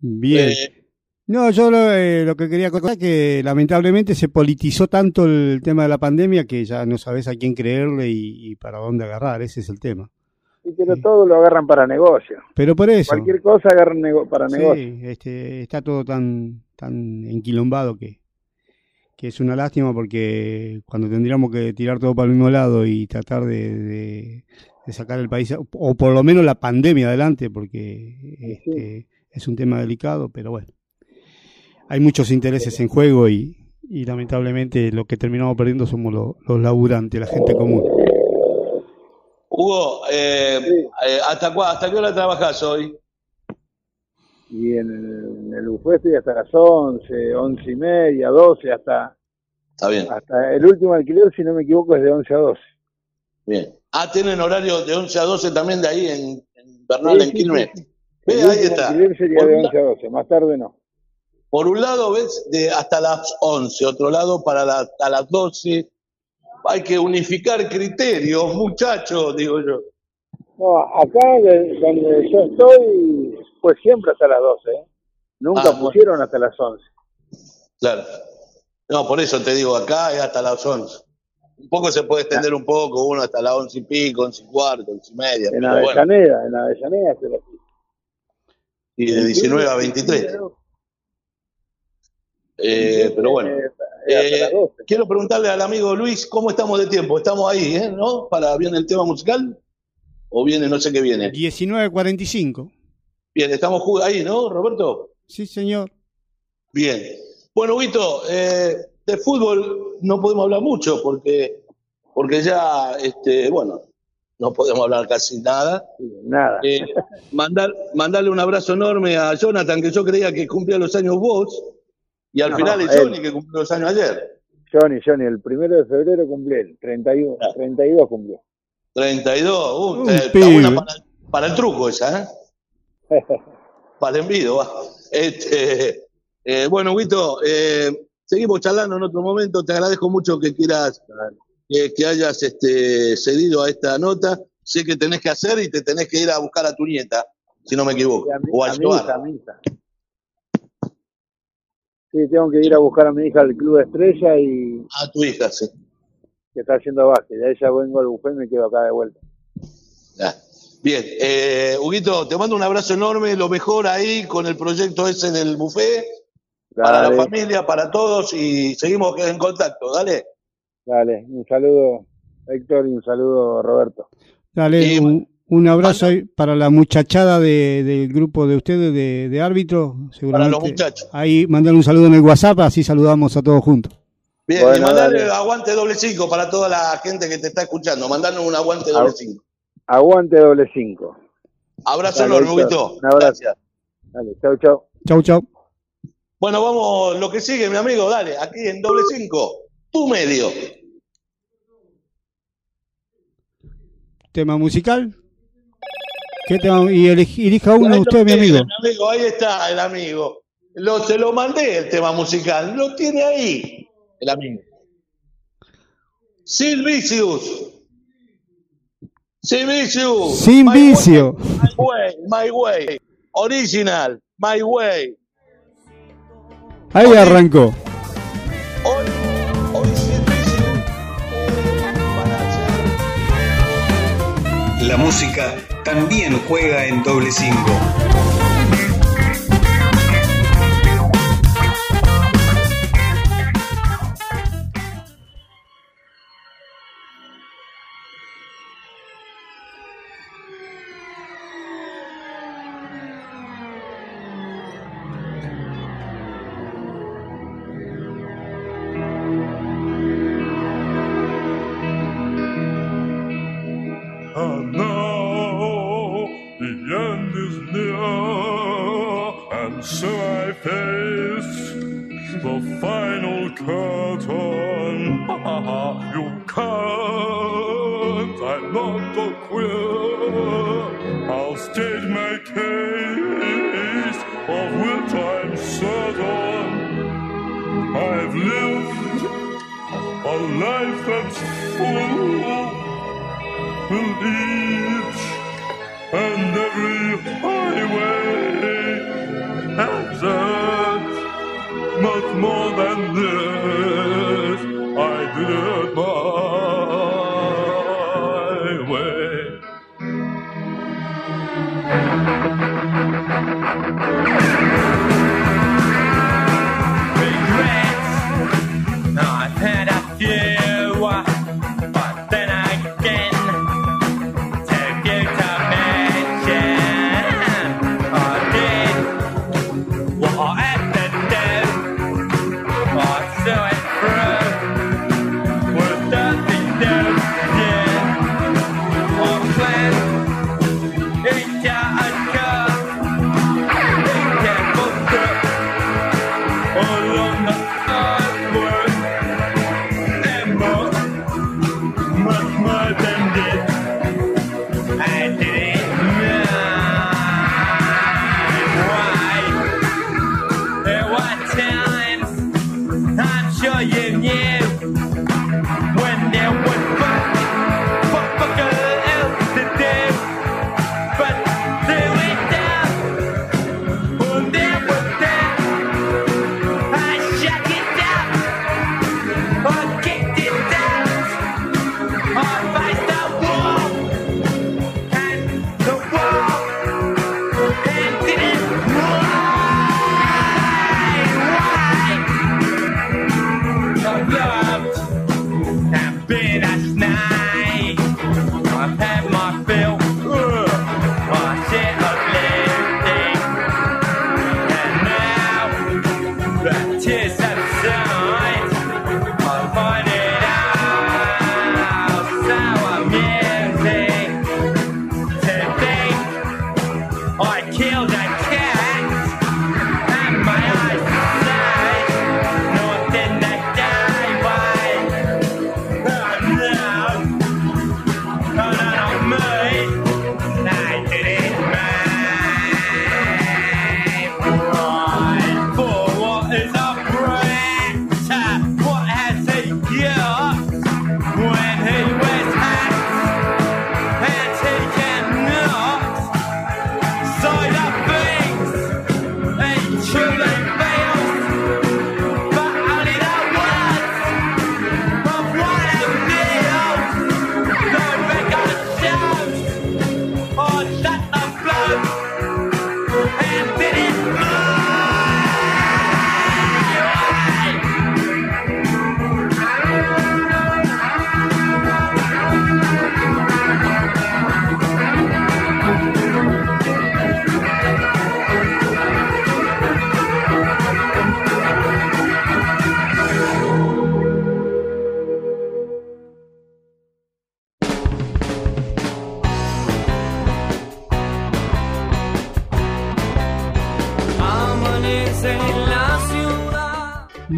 Bien. Eh, No, yo lo, eh, lo que quería contar es que lamentablemente se politizó tanto el tema de la pandemia que ya no sabes a quién creerle y, y para dónde agarrar, ese es el tema. Sí, pero todo lo agarran para negocio. Pero por eso, Cualquier cosa agarran nego- para sí, negocio. este, está todo tan, tan enquilombado que, que es una lástima porque cuando tendríamos que tirar todo para el mismo lado y tratar de, de- de sacar el país, o por lo menos la pandemia adelante, porque este, es un tema delicado, pero bueno, hay muchos intereses en juego y, y lamentablemente lo que terminamos perdiendo somos lo- los laburantes, la gente común. Hugo, eh, eh, ¿hasta, ¿hasta qué hora trabajás hoy? Y en el, en el buffet estoy hasta las 11, 11 y media, 12, hasta, Está bien, hasta el último alquiler, si no me equivoco, es de 11 a 12. Bien. Ah, tienen horario de 11 a 12 también de ahí en, en Bernal, Sí, en Quilmes. sí, sí. Ve, El ahí está. sería Por de un, 11 a 12, más tarde no. por un lado, ves, de hasta las 11, otro lado para la- hasta las 12. Hay que unificar criterios, muchachos, digo yo. No, acá de- donde yo estoy, pues siempre hasta las 12. ¿eh? Nunca Ah, bueno. pusieron hasta las 11. Claro. No, por eso te digo, acá es hasta las 11. Un poco se puede extender un poco, uno hasta las 11 y pico, 11 y cuarto, 11 y media. En pero bueno, Avellaneda, en Avellaneda se lo y de 19 a 23. Eh, pero bueno, Eh, Es hasta las 12. quiero preguntarle al amigo Luis cómo estamos de tiempo. Estamos ahí, ¿eh? ¿No? ¿Para viene el tema musical? ¿O viene no sé qué viene? 19.45. Bien, estamos ahí, ¿no, Roberto? Sí, señor. Bien. Bueno, Huguito, eh, de fútbol no podemos hablar mucho porque, porque ya, este, bueno, no podemos hablar casi nada. Nada. Eh, mandar, mandarle un abrazo enorme a Jonathan, que yo creía que cumplía los años vos, y al No, final es él. Johnny que cumplió los años ayer. Johnny, Johnny, el primero de febrero cumplió él. 31, Ah. 32 cumplió. 32. Uh, Un eh, buena para, para el truco esa, ¿eh? Para el envido, va. Este, eh, bueno, Huguito, eh, seguimos charlando en otro momento. Te agradezco mucho que quieras, que hayas este, cedido a esta nota. Sé que tenés que hacer y te tenés que ir a buscar a tu nieta, si no me equivoco. A, mi, o a a mi hija, a mi hija. Sí, tengo que ir a buscar a mi hija al Club Estrella y A tu hija, sí. que está haciendo básquet. Ahí ya vengo al buffet y me quedo acá de vuelta. Ya. Bien, eh, Huguito, te mando un abrazo enorme, lo mejor ahí con el proyecto ese del buffet, para Dale, la familia, para todos y seguimos en contacto, dale. dale. Un saludo, Héctor, y un saludo, Roberto. Dale Y- un, un abrazo ahí para la muchachada de- del grupo de ustedes de, de árbitros. Para Seguramente. los muchachos. Ahí mandar un saludo en el WhatsApp, así saludamos a todos juntos. Bien, Bueno, y mandarle dale. aguante doble cinco para toda la gente que te está escuchando. Mandarle un aguante doble cinco. Aguante doble cinco. Abrazo enorme. Un abrazo. Gracias. Dale, chau, chau. Chau, chau. Bueno, vamos, lo que sigue, mi amigo, dale, aquí en doble cinco, tu medio. Tema musical. ¿Qué tema? Y elij- elija uno usted, mi amigo. mi amigo, ahí está el amigo. Lo, se lo mandé el tema musical, lo tiene ahí el amigo. Sin My vicio. Way, my way, my way. Original, my way. Ahí arrancó. Hoy, hoy hacer La música también juega en doble cinco.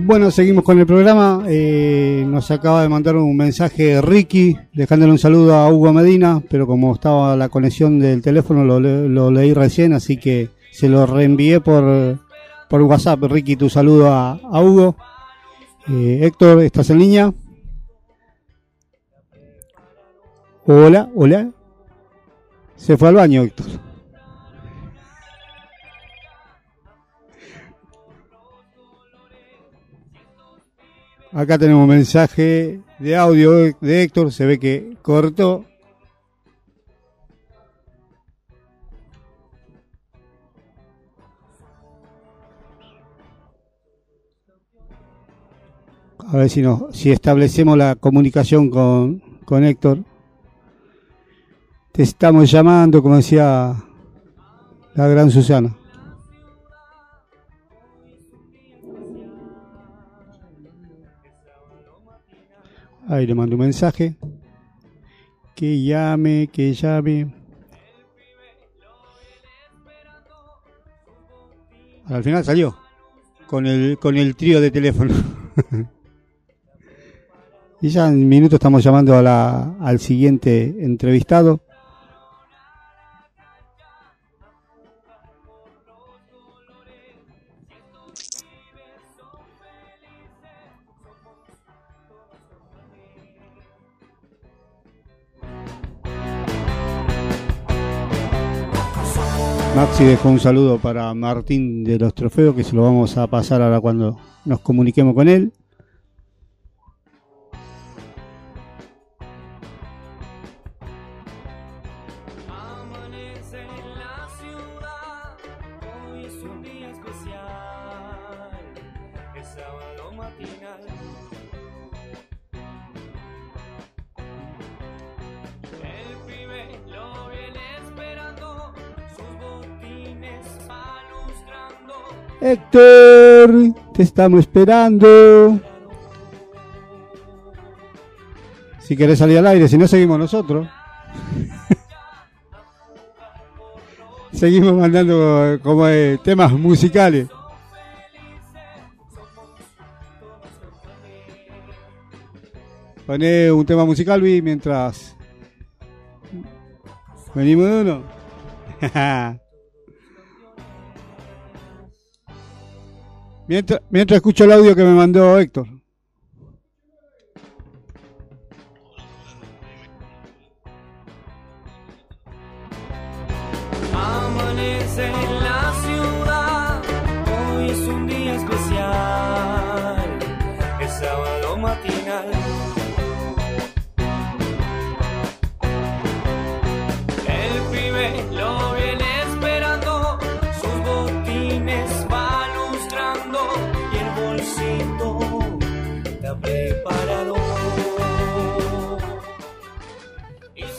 Bueno, seguimos con el programa. Eh, nos acaba de mandar un mensaje Ricky, dejándole un saludo a Hugo Medina, pero como estaba la conexión del teléfono, lo, le- lo leí recién, así que se lo reenvié por, por WhatsApp. Ricky, tu saludo a, a Hugo. Eh, Héctor, ¿estás en línea? Hola, hola. Se fue al baño, Héctor. Acá tenemos un mensaje de audio de Héctor, se ve que cortó. A ver si nos, si establecemos la comunicación con, con Héctor. Te estamos llamando, como decía la gran Susana. Ahí le mando un mensaje. Que llame, que llame. Al final salió. Con el, con el trío de teléfono. y ya en minutos estamos llamando a al siguiente entrevistado. Maxi dejó un saludo para Martín de los Trofeos, que se lo vamos a pasar ahora cuando nos comuniquemos con él. Héctor, te estamos esperando. Si querés salir al aire, si no seguimos nosotros. seguimos mandando eh, como eh, temas musicales. Poné un tema musical, Vi, mientras venimos de uno. mientras, mientras escucho el audio que me mandó Héctor.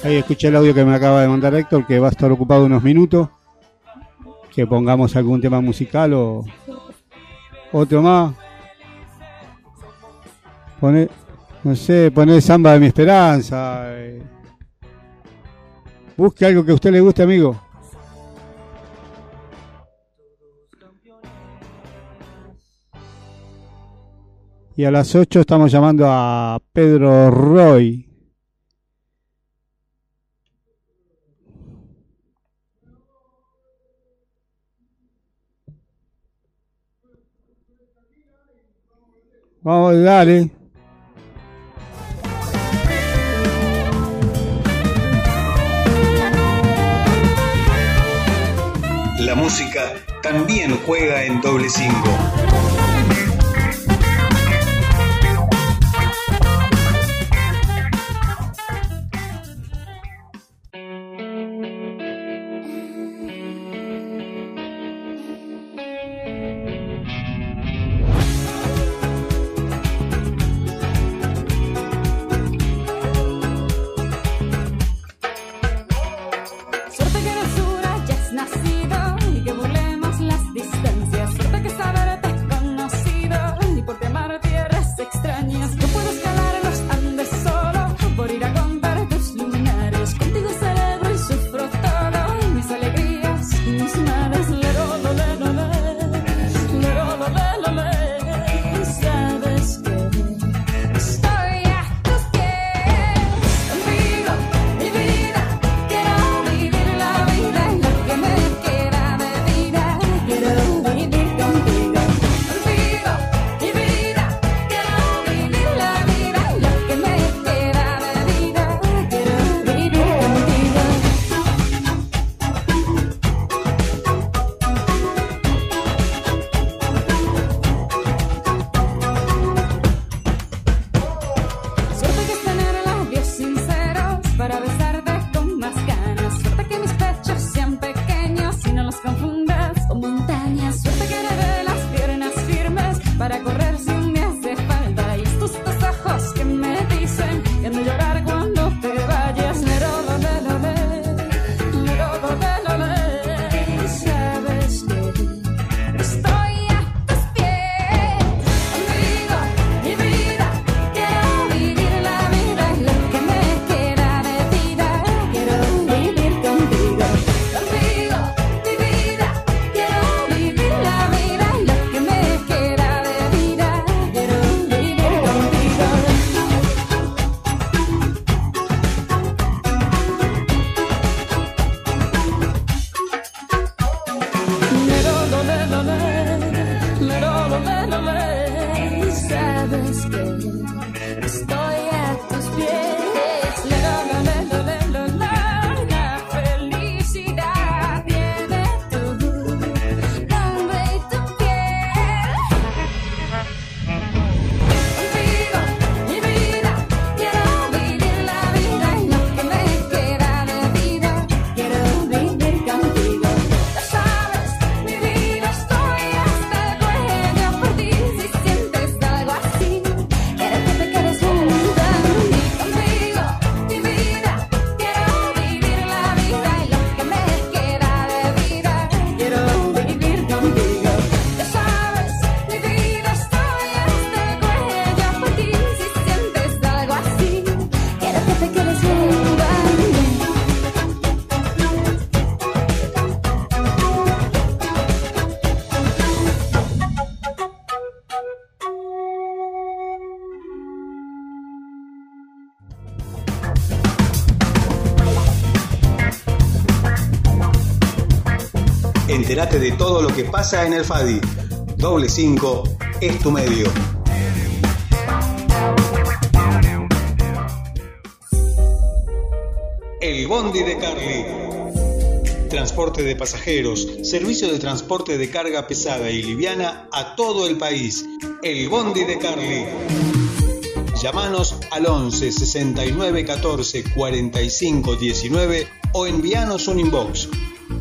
Ahí escuché el audio que me acaba de mandar Héctor, que va a estar ocupado unos minutos. Que pongamos algún tema musical o otro más. Poner, no sé, poner samba de mi esperanza. Eh. Busque algo que a usted le guste, amigo. Y a las 8 estamos llamando a Pedro Roy. Vamos, dale. La música también juega en doble cinco. Entérate de todo lo que pasa en el FADI. Doble 5 es tu medio. El Bondi de Carly. Transporte de pasajeros, servicio de transporte de carga pesada y liviana a todo el país. El Bondi de Carly. Llámanos al 11 69 14 45 19 o envíanos un inbox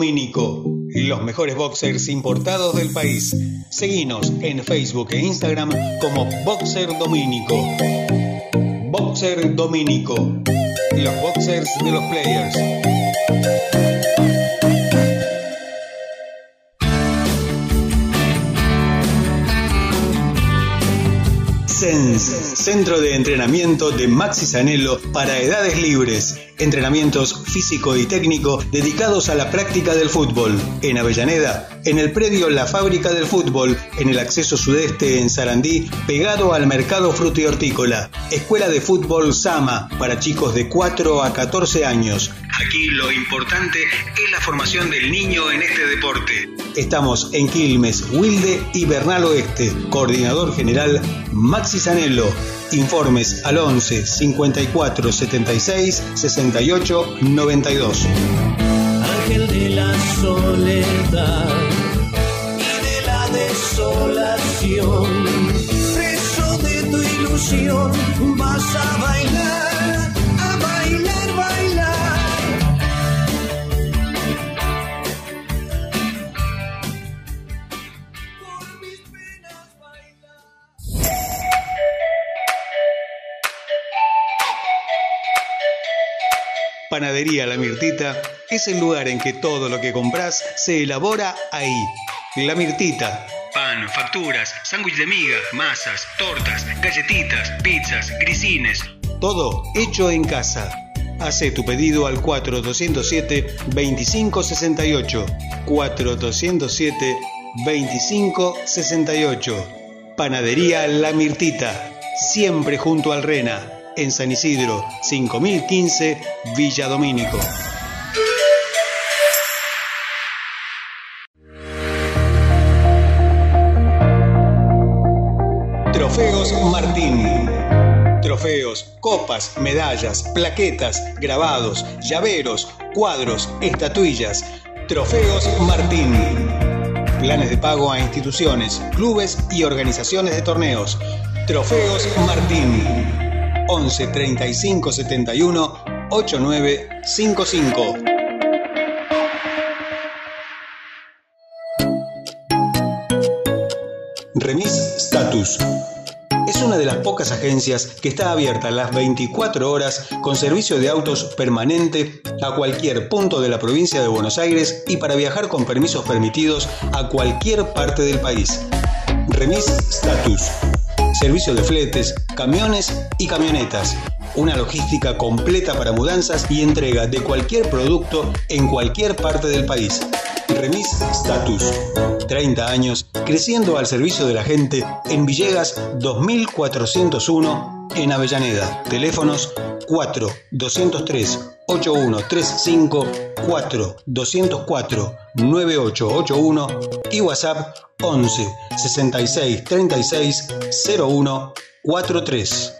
Boxer Domínico, los mejores boxers importados del país. Seguinos en Facebook e Instagram como Boxer Domínico. Boxer Domínico, los boxers de los players. Centro de Entrenamiento de Maxi Sanelo para edades libres. Entrenamientos físico y técnico dedicados a la práctica del fútbol. En Avellaneda, en el predio La Fábrica del Fútbol, en el acceso sudeste en Sarandí, pegado al mercado fruti hortícola. Escuela de Fútbol Sama para chicos de 4 a 14 años. Aquí lo importante es la formación del niño en este deporte. Estamos en Quilmes, Wilde y Bernal Oeste. Coordinador General Maxi Sanello. Informes al 11 54 76 68 92. Ángel de la soledad y de la desolación. Preso de tu ilusión, vas a bailar, a bailar, bailar. Panadería La Mirtita es el lugar en que todo lo que compras se elabora ahí. La Mirtita. Pan, facturas, sándwich de miga, masas, tortas, galletitas, pizzas, grisines. Todo hecho en casa. Hace tu pedido al 4207-2568. 4207-2568. Panadería La Mirtita. Siempre junto al Rena. En San Isidro, 5015, Villa Domínico. Trofeos Martín. Trofeos, copas, medallas, plaquetas, grabados, llaveros, cuadros, estatuillas. Trofeos Martín. Planes de pago a instituciones, clubes y organizaciones de torneos. Trofeos Martín. 11 35 71 8955. Remis Status. Es una de las pocas agencias que está abierta las 24 horas con servicio de autos permanente a cualquier punto de la provincia de Buenos Aires y para viajar con permisos permitidos a cualquier parte del país. Remis Status. Servicio de fletes, camiones y camionetas. Una logística completa para mudanzas y entrega de cualquier producto en cualquier parte del país. Remis Status. 30 años creciendo al servicio de la gente en Villegas 2401 en Avellaneda. Teléfonos 4 203 8135 4 204 9881 y WhatsApp 11 66 36 01 43.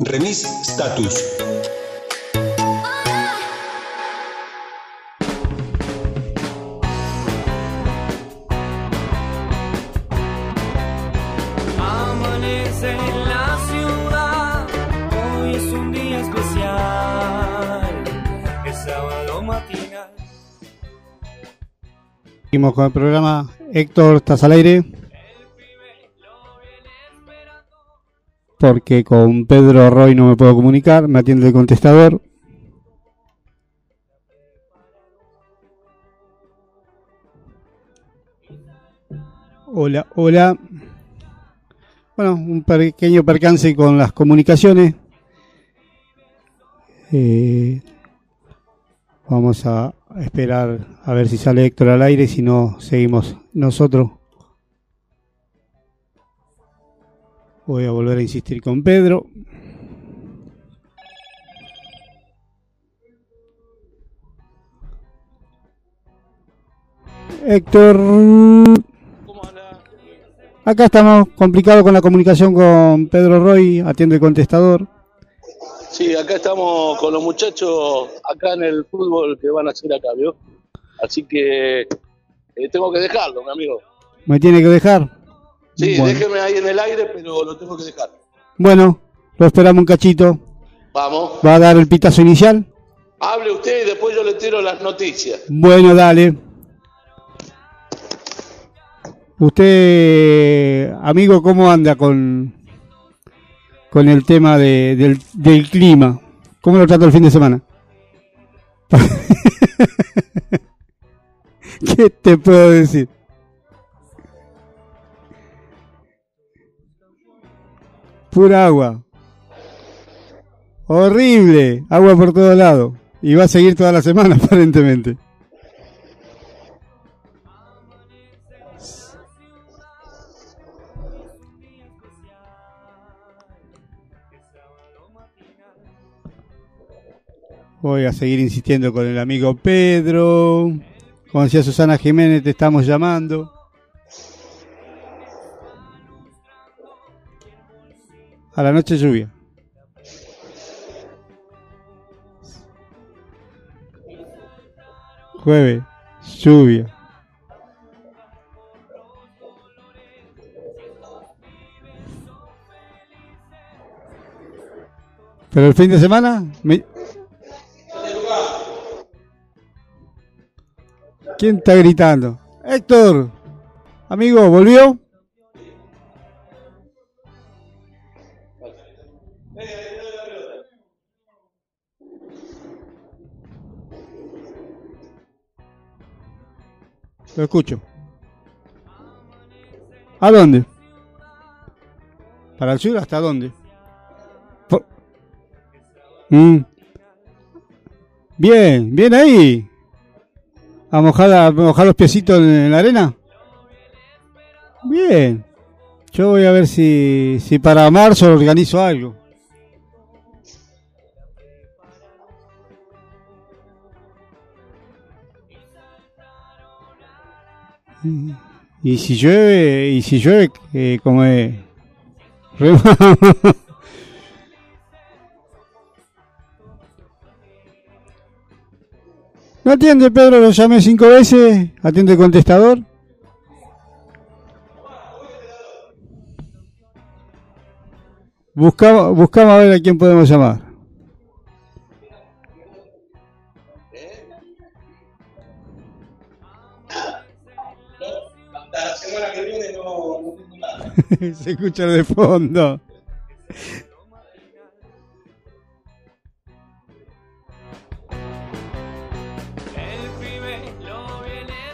Remis Status. Seguimos con el programa. Héctor, ¿estás al aire? Porque con Pedro Roy no me puedo comunicar, me atiende el contestador. Hola, hola. Bueno, un pequeño percance con las comunicaciones. Eh, vamos a esperar a ver si sale Héctor al aire, si no, seguimos nosotros. Voy a volver a insistir con Pedro. Héctor. Acá estamos complicado con la comunicación con Pedro Roy, atiende el contestador. Sí, acá estamos con los muchachos acá en el fútbol que van a hacer acá, ¿vio? Así que eh, tengo que dejarlo, mi amigo. ¿Me tiene que dejar? Sí, Bueno. déjeme ahí en el aire, pero lo tengo que dejar. Bueno, lo esperamos un cachito. Vamos. ¿Va a dar el pitazo inicial? Hable usted y después yo le tiro las noticias. Bueno, dale. Usted, amigo, ¿cómo anda con, con el tema de- del, del clima? ¿Cómo lo trató el fin de semana? ¿Qué te puedo decir? Pura agua. Horrible. Agua por todos lados. Y va a seguir toda la semana, aparentemente. Voy a seguir insistiendo con el amigo Pedro. Como decía Susana Jiménez, te estamos llamando. A la noche lluvia. Jueves, lluvia. Pero el fin de semana, ¿quién está gritando? Héctor, amigo, ¿volvió? Lo escucho. ¿A dónde? ¿Para el sur hasta dónde? Mm. Bien, bien ahí. ¿A mojar, a mojar los piecitos en, la arena? Bien. Yo voy a ver si, si para marzo organizo algo. Y si llueve, y si llueve, eh, como es. No atiende Pedro, lo llamé cinco veces, atiende el contestador. Buscamos, buscamos a ver a quién podemos llamar. Hasta la semana que viene no, no tengo nada. Se escucha de fondo.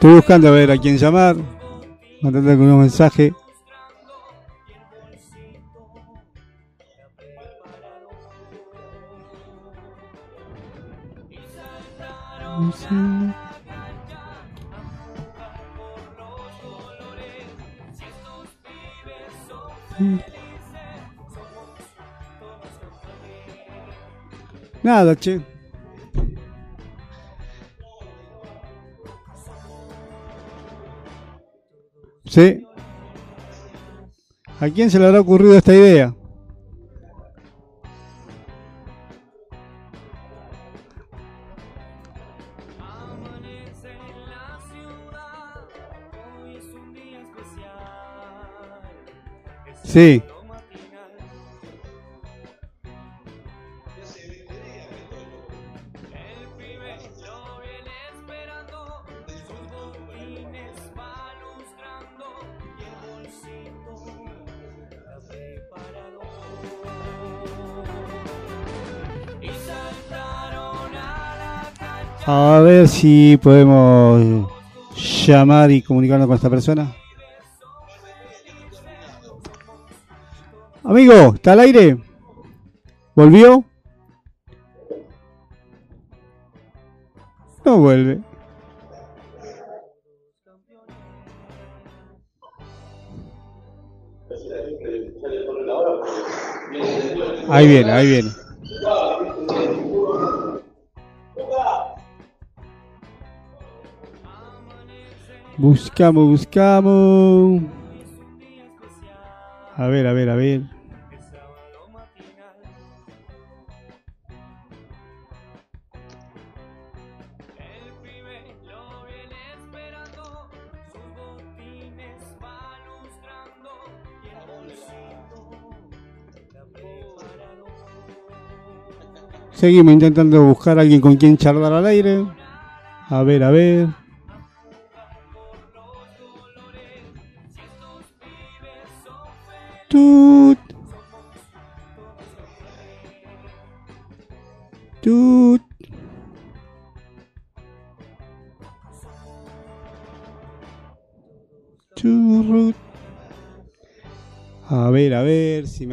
Estoy buscando a ver a quién llamar. Mandando algún mensaje. Nada, che. Sí. ¿A quién se le habrá ocurrido esta idea? Sí. Si podemos llamar y comunicarnos con esta persona. Amigo, ¿está al aire? ¿Volvió? No vuelve. Ahí viene, ahí viene. Buscamos, buscamos. A ver, a ver, a ver. Seguimos intentando buscar a alguien con quien charlar al aire. A ver, a ver.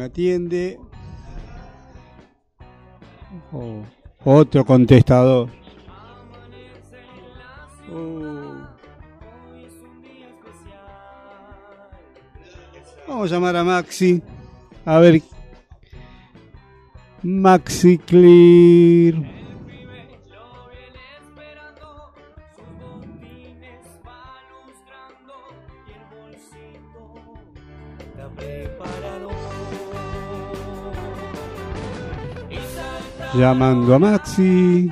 Atiende. Oh, otro contestador. Oh. Vamos a llamar a Maxi. A ver. Maxi Clear. Llamando a Maxi.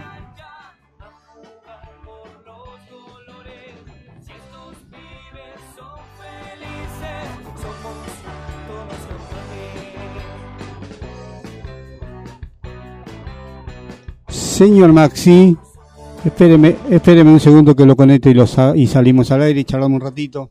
Señor Maxi, espéreme, espéreme un segundo que lo conecte y, lo sa- y salimos al aire y charlamos un ratito.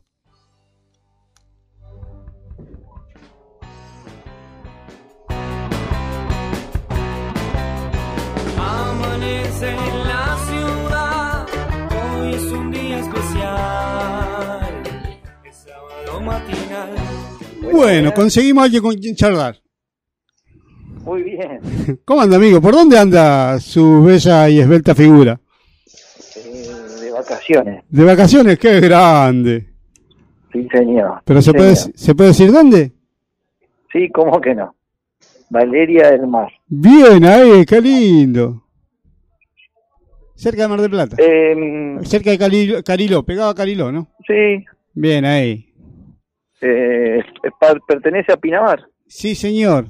Conseguimos a alguien con quien charlar. Muy bien. ¿Cómo anda, amigo? ¿Por dónde anda su bella y esbelta figura? Eh, de vacaciones. ¿De vacaciones? ¡Qué grande! Sí, señor. ¿Pero Sí, se puede, se puede decir dónde? Sí, ¿cómo que no? Valeria del Mar. Bien, ahí, qué lindo. Cerca de Mar del Plata. Eh, Cerca de Cariló, pegado a Cariló, ¿no? sí, Bien, ahí. Eh, pertenece a Pinamar. Sí, señor.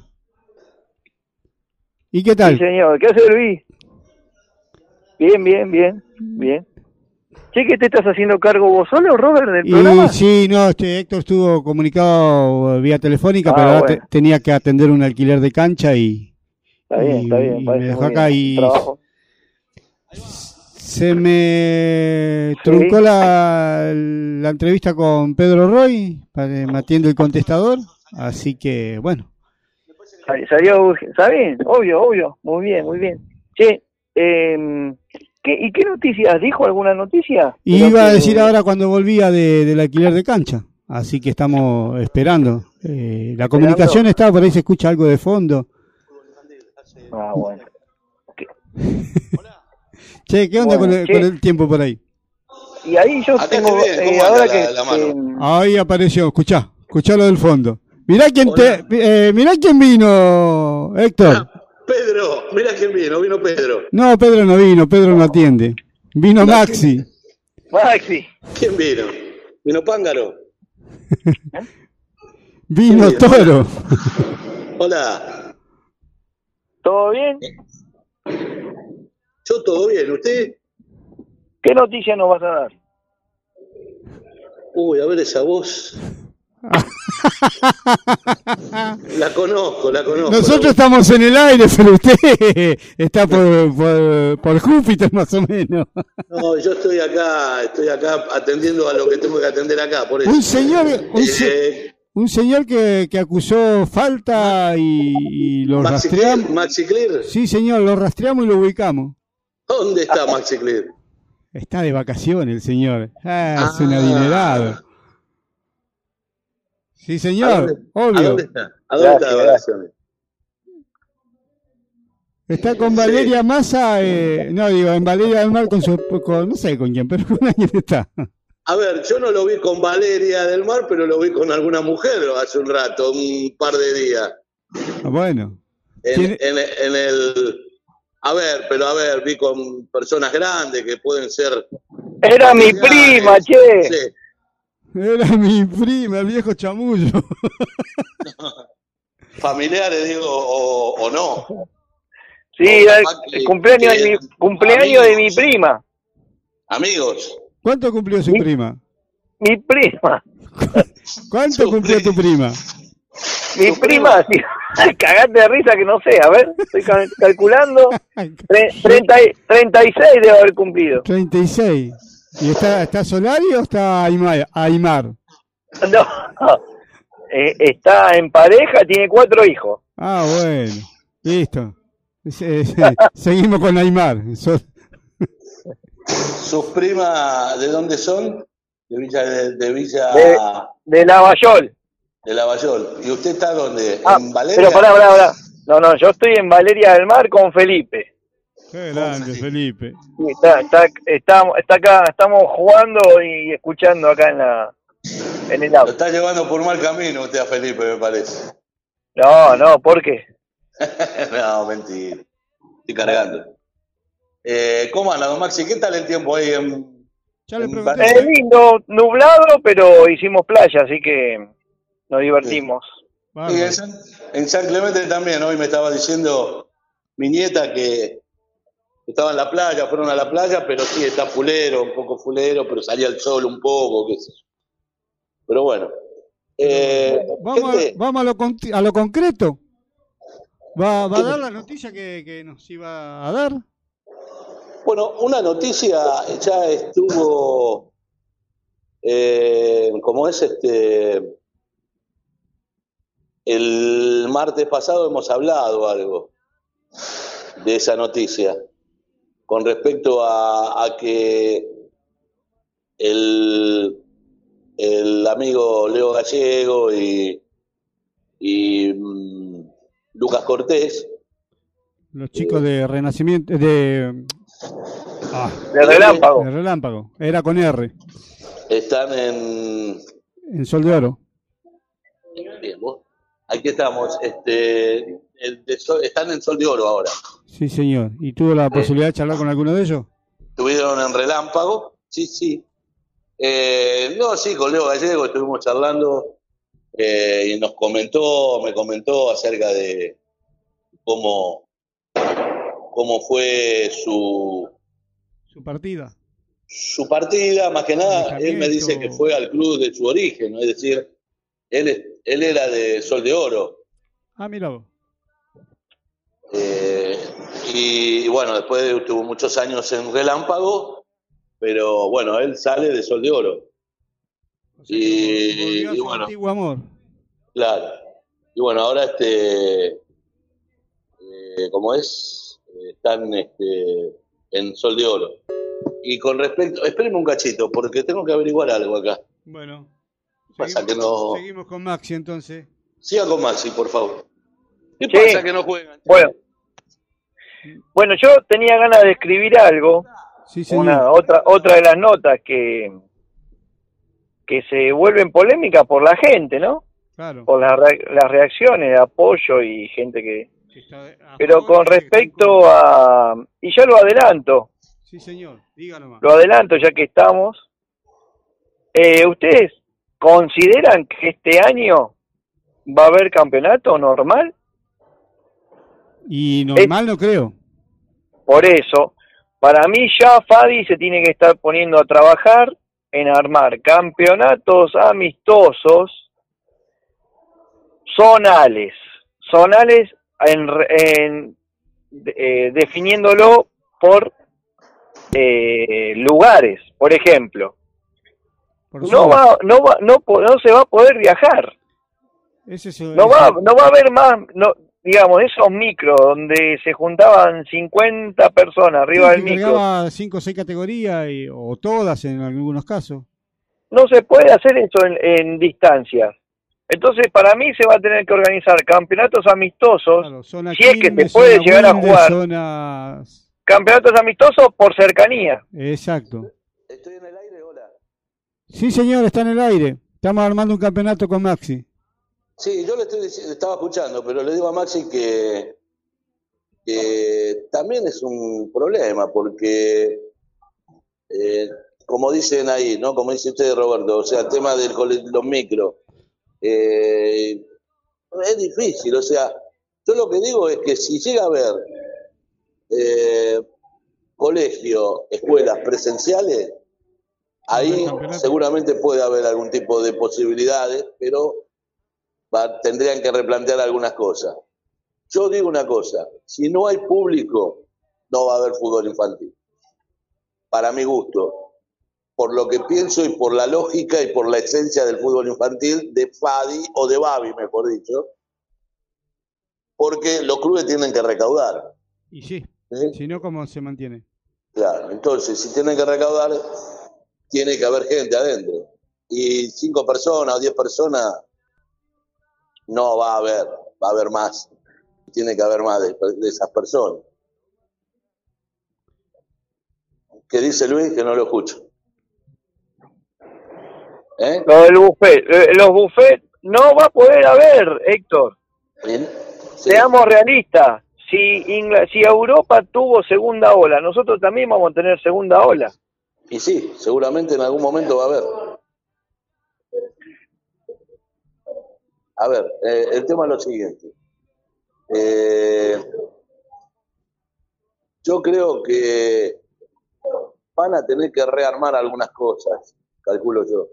¿Y qué Sí, tal? señor. ¿Qué hace Luis? Bien, bien, bien, bien. Che, ¿qué te estás haciendo cargo vos solo, Robert, del Y programa? sí, no, este Héctor estuvo comunicado vía telefónica, Ah, pero ahora te- tenía que atender un alquiler de cancha y Está bien, está bien. y me dejó acá bien. y- Trabajo. Se me truncó la, la entrevista con Pedro Roy, atiende el contestador, así que bueno. Sal- Salió. Está bien, obvio, obvio. Muy bien, muy bien. Che, eh, ¿qué, ¿y qué noticias? ¿Dijo alguna noticia? Y iba a decir ahora cuando volvía de, del alquiler de cancha, así que estamos esperando. Eh, la comunicación está, por ahí se escucha algo de fondo. Ah, bueno. Che, ¿qué onda Bueno, con, el, che. con el tiempo por ahí? Y ahí yo Acá tengo, bien, ¿cómo eh, ahora la- que... la mano? eh, Ahí apareció, escuchá, escuchá lo del fondo. Mirá quién te, eh, mirá quién vino, Héctor. Pedro, mira quién vino, vino Pedro. No, Pedro no vino, Pedro no atiende. Vino Maxi. Maxi, ¿Quién vino? Vino Pángaro. Vino Toro. Hola. ¿todo bien? Yo todo bien, ¿usted? ¿Qué noticia nos vas a dar? Uy, a ver esa voz. La conozco, la conozco. Nosotros estamos en el aire, pero usted está por, por, por Júpiter más o menos. No, yo estoy acá, estoy acá atendiendo a lo que tengo que atender acá, por eso. Un señor, un, se- Eh, un señor que, que acusó falta y, y lo Maxi rastreamos. Clear, Maxi Clear. Sí, señor, lo rastreamos y lo ubicamos. ¿Dónde está Maxi Clear? Está de vacaciones el señor. Ah, es un Ah. adinerado. Sí, ¿A señor, dónde, obvio. ¿A dónde está? ¿A dónde está de vacaciones? Está con Valeria Massa, eh, no digo, en Valeria del Mar con su, con, no sé con quién, pero con alguien está. A ver, yo no lo vi con Valeria del Mar, pero lo vi con alguna mujer hace un rato, un par de días. Ah, Bueno, En, Tiene- en- en el. A ver, pero a ver, vi con personas grandes que pueden ser. Era mi prima, che. Sí, Era mi prima, el viejo chamullo. Familiares, digo, o, o no. Sí, el, que- cumpleaños de mi, cumpleaños de mi prima. Amigos. ¿Cuánto cumplió su Mi- prima? Mi prima. ¿Cuánto Su cumplió tu prima? Mi prima, sí. Cagate de risa que no sé. A ver, estoy ca- calculando. Tre- treinta y- 36 debe haber cumplido. 36. ¿Y está, está Solari o está Aymar? Aymar? No. Eh, está en pareja, tiene cuatro hijos. Ah, bueno. Listo. Se- se- seguimos con Aymar. ¿Sus primas de dónde son? De Villa de, de Villa De- De Lavallol. De Lavallol. ¿Y usted está dónde? Ah, ¿En Valeria? pero pará, pará, pará. No, no, yo estoy en Valeria del Mar con Felipe. Qué grande, Felipe. Sí, Está, está, estamos, está acá, estamos jugando y escuchando acá en la en el Lo auto. está llevando por mal camino usted a Felipe, me parece. No, no, ¿por qué? no, mentira. Estoy cargando. Eh, ¿Cómo anda, don Maxi? ¿Qué tal el tiempo ahí en, Ya le en pregunté. Es lindo, nublado, pero hicimos playa, así que nos divertimos. En, San, en San Clemente también. Hoy me estaba diciendo mi nieta que estaba en la playa, fueron a la playa, pero sí, está fulero, un poco fulero, pero salía el sol un poco, qué sé yo. Pero bueno. Eh, Vamos, a, vamos a, lo, con- a lo concreto. ¿Va, va a dar la noticia que, que nos iba a dar? Bueno, una noticia ya estuvo, eh, como es este, el martes pasado hemos hablado algo de esa noticia con respecto a, a que el, el amigo Leo Gallego y, y mm, Lucas Cortés Los chicos de Renacimiento, de, ah, De relámpago. de Relámpago. Era con R, están en, en Sol de Oro. Aquí estamos. Este, el de Sol- están en Sol de Oro ahora. Sí, señor. ¿Y tuvo la posibilidad de charlar con alguno de ellos? Estuvieron en Relámpago. Sí, sí. Eh, no, sí, con Leo Gallego estuvimos charlando eh, y nos comentó, me comentó acerca de cómo, cómo fue su, Su partida. su partida. Más que nada, él me dice que fue al club de su origen, ¿no? es decir, él, él era de Sol de Oro. Ah, mira vos. Eh, y, bueno, después tuvo muchos años en Relámpago, pero bueno, él sale de Sol de Oro, O sea, que Y- bueno. antiguo amor. claro. Y bueno, ahora este, eh, como es, Eh, están este, en Sol de Oro. Y con respecto, espérenme un cachito, porque tengo que averiguar algo acá. Bueno. Pasa Seguimos, que no- seguimos con Maxi entonces. Siga con Maxi, por favor. ¿Qué Sí. pasa que no juegan? Bueno, bueno, yo tenía ganas de escribir algo, Sí, señor. una otra otra de las notas que que se vuelven polémicas por la gente, ¿no? Claro. Por las, re- las reacciones de apoyo y gente que... Pero con respecto a... Y ya lo adelanto, Sí, señor. Dígalo más. lo adelanto ya que estamos. Eh, ¿Ustedes consideran que este año va a haber campeonato normal? Y normal no creo. Por eso, para mí ya Fadi se tiene que estar poniendo a trabajar en armar campeonatos amistosos zonales, zonales en, en, eh, definiéndolo por eh, lugares, por ejemplo. No va, no va, no, no se va a poder viajar. Ese es- No va, no va a haber más, no, digamos, esos micros donde se juntaban 50 personas arriba sí, del micro. cargaba cinco o seis categorías, y- o todas en algunos casos. No se puede hacer eso en, en distancias. Entonces, para mí se va a tener que organizar campeonatos amistosos, Claro, si es que se puede llegar a jugar. zonas- campeonatos amistosos por cercanía. Exacto. Estoy en el aire, hola. Sí, señor, está en el aire. Estamos armando un campeonato con Maxi. Sí, yo le estoy estaba escuchando, pero le digo a Maxi que, que también es un problema, porque eh, como dicen ahí, ¿no? Como dice usted, Roberto, o sea, el tema de los micros. Eh, es difícil, o sea, yo lo que digo es que si llega a haber eh, colegio, escuelas presenciales, ahí seguramente puede haber algún tipo de posibilidades, pero va- tendrían que replantear algunas cosas. Yo digo una cosa, si no hay público, no va a haber fútbol infantil. Para mi gusto, por lo que pienso y por la lógica y por la esencia del fútbol infantil de Fadi o de Babi, mejor dicho, porque los clubes tienen que recaudar. Y sí, ¿sí? si no, ¿cómo se mantiene? Claro, entonces si tienen que recaudar, tiene que haber gente adentro. Y cinco personas o diez personas, no va a haber, va a haber más. Tiene que haber más de, de esas personas. ¿Qué dice Luis? Que no lo escucho. ¿Eh? Lo del buffet. Eh, Los buffets no va a poder haber, Héctor. Sí. Seamos realistas. Si, si Europa tuvo segunda ola, nosotros también vamos a tener segunda ola. Y sí, seguramente en algún momento va a haber. A ver, eh, el tema es lo siguiente. Eh, yo creo que van a tener que rearmar algunas cosas, calculo yo.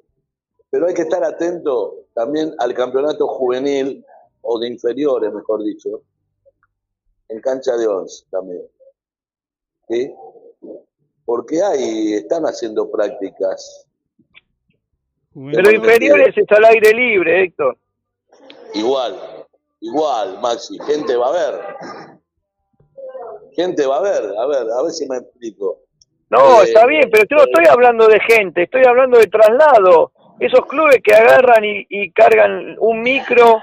Pero hay que estar atento también al campeonato juvenil o de inferiores, mejor dicho, en cancha de once también. ¿Sí? Porque hay, están haciendo prácticas. Pero inferiores es al aire libre, Héctor. Igual, igual, Maxi, gente va a ver. Gente va a ver, a ver, a ver si me explico. No, Eh, está bien, pero yo no estoy hablando de gente, estoy hablando de traslado. Esos clubes que agarran y, y cargan un micro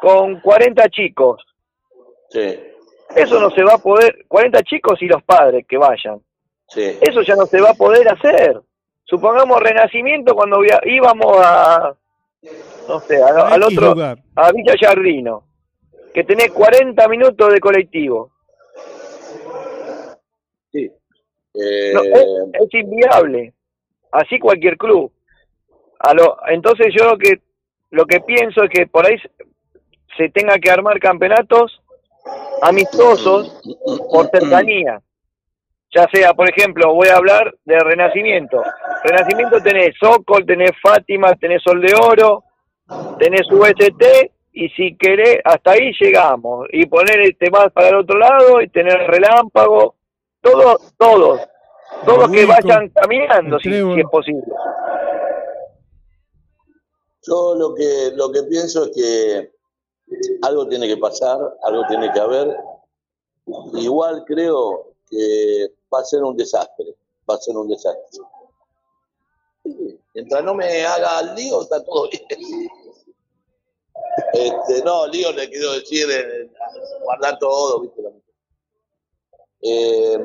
con 40 chicos. Sí, Eso no se va a poder, 40 chicos y los padres que vayan. Sí. Eso ya no se va a poder hacer. Supongamos Renacimiento cuando íbamos a, no sé, a- A al otro, lugar. a Villa Yardino, que tenés 40 minutos de colectivo. sí. Eh, No, es, es inviable. Así cualquier club. A lo, entonces yo lo que lo que pienso es que por ahí se tenga que armar campeonatos amistosos por cercanía. Ya sea, por ejemplo, voy a hablar de Renacimiento. Renacimiento tenés Sokol, tenés Fátima, tenés Sol de Oro, tenés UST y si querés, hasta ahí llegamos. Y poner este más para el otro lado y tener Relámpago, todos, todos, todos que vayan caminando si, si es posible. Yo lo que, lo que pienso es que algo tiene que pasar, algo tiene que haber. Igual creo que va a ser un desastre, va a ser un desastre. Sí, Mientras no me haga el lío, está todo bien. Este, no, lío le quiero decir, eh, guardar todo, ¿viste? Eh,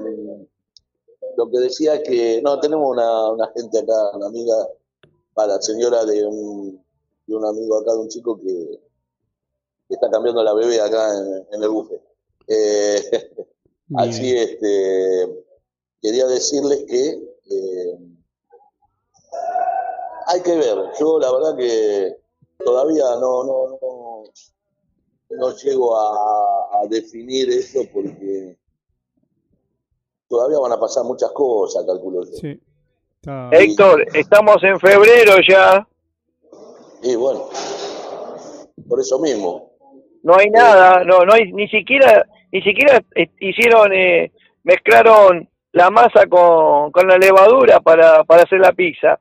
lo que decía que, no, tenemos una, una gente acá, una amiga, para la señora de un, de un amigo acá, de un chico que, que está cambiando la bebé acá en, en el buffet. Eh, así, este, quería decirles que eh, hay que ver. Yo la verdad que todavía no, no, no, no llego a, a definir eso porque todavía van a pasar muchas cosas, calculo yo. Sí. Está- Héctor, estamos en febrero ya, Y bueno, por eso mismo. no hay nada, no, no hay ni siquiera, ni siquiera eh, hicieron, eh, mezclaron la masa con, con la levadura para, para hacer la pizza.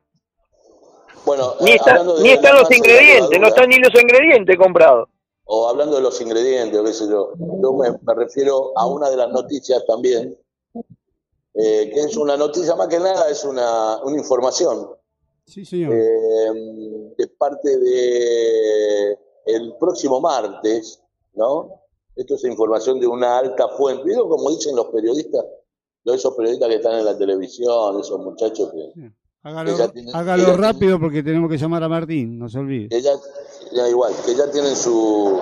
Bueno, Ni, eh, está- ni están los ingredientes, no están ni los ingredientes comprados. O hablando de los ingredientes, o qué sé yo, yo me, me refiero a una de las noticias también, eh, que es una noticia más que nada, es una, una información. Sí, señor. eh, de parte de el próximo martes, ¿no? Esto es información de una alta fuente. ¿Vieron como dicen los periodistas? Los- Esos periodistas que están en la televisión, esos muchachos que, Hágalo, hágalo rápido porque tenemos que llamar a Martín, no se olvide. que ya, ya igual, que ya tienen su,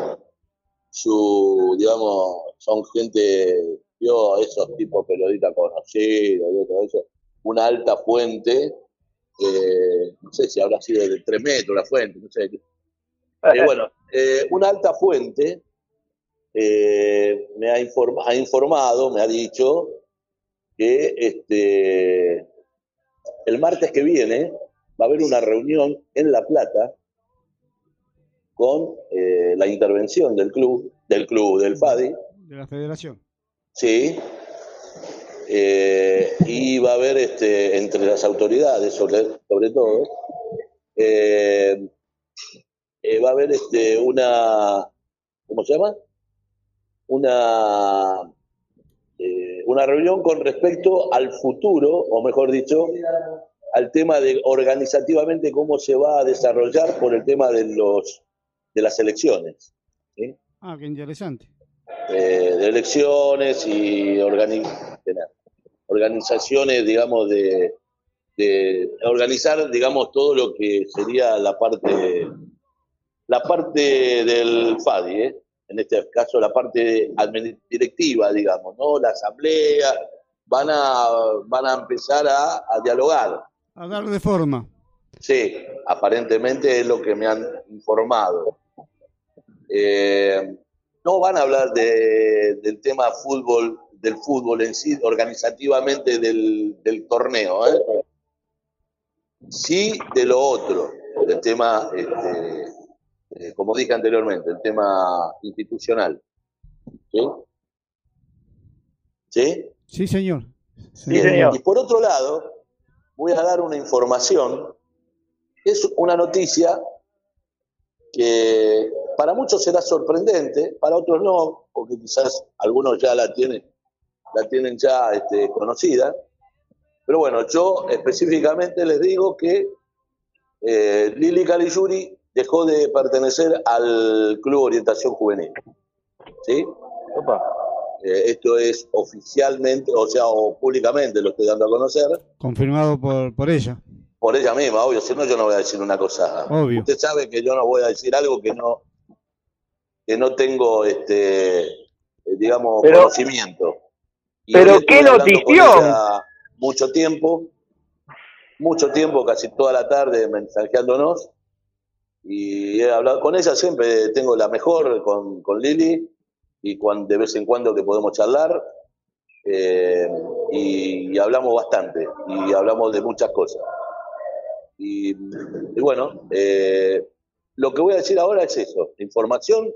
su, digamos, son gente, yo, esos tipos periodistas conocidos, y todo eso, una alta fuente eh, no sé si habrá sido de 3 metros la fuente, no sé. Eh, bueno, eh, una alta fuente eh, me ha, informa- ha informado, me ha dicho que este, el martes que viene va a haber una reunión en La Plata con eh, la intervención del club, del club, del FADI, De la federación. Sí. Eh, y va a haber este, entre las autoridades, sobre, sobre todo, eh, va a haber este, una, ¿cómo se llama? Una, una reunión con respecto al futuro, o mejor dicho, al tema de organizativamente cómo se va a desarrollar por el tema de los de las elecciones. ¿sí? Ah, qué interesante. eh, de elecciones y organi- organizaciones, digamos, de, de organizar, digamos, todo lo que sería la parte, la parte del FADI, ¿eh? En este caso la parte directiva, digamos, ¿no? La asamblea, van a, van a empezar a, a dialogar. A darle forma. Sí, aparentemente es lo que me han informado. Eh, no van a hablar de- del tema fútbol, del fútbol en sí, organizativamente del, del torneo, ¿eh? sí de lo otro, del tema, este, eh, como dije anteriormente, el tema institucional. ¿Sí? ¿Sí? Sí, señor. Sí, señor. Y por otro lado, voy a dar una información, es una noticia que para muchos será sorprendente, para otros no, porque quizás algunos ya la tienen, la tienen ya este, conocida. Pero bueno, yo específicamente les digo que eh, Lili Caligiuri dejó de pertenecer al Club Orientación Juvenil. ¿Sí? Opa. Eh, esto es oficialmente, o sea, o públicamente lo estoy dando a conocer, Confirmado por, por ella. por ella misma, obvio, si no yo no voy a decir una cosa. Obvio. Usted sabe que yo no voy a decir algo que no que no tengo este digamos Pero- conocimiento. Y pero qué notición. Mucho tiempo, mucho tiempo, casi toda la tarde mensajeándonos. Y he hablado con ella, siempre tengo la mejor con, con Lili, y cuando, de vez en cuando que podemos charlar. eh, y, y hablamos bastante, y hablamos de muchas cosas. Y, y bueno, eh, lo que voy a decir ahora es eso, información.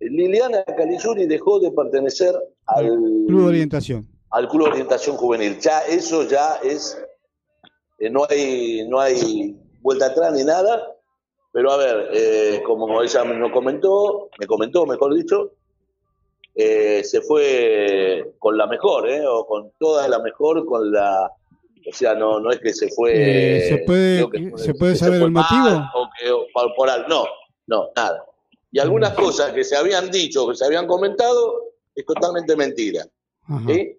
Liliana Caligiuri dejó de pertenecer al Club de Orientación. al Club Orientación Juvenil. Ya eso ya es, eh, no hay no hay vuelta atrás ni nada, pero a ver, eh, como ella me comentó, me comentó, mejor dicho, eh, se fue con la mejor, ¿eh? o con toda la mejor, con la, o sea, no no es que se fue. Eh, ¿se puede- que se puede que saber fue el mal, motivo? o que o por, por no, no, nada. Y algunas cosas que se habían dicho, que se habían comentado, es totalmente mentira. ¿sí?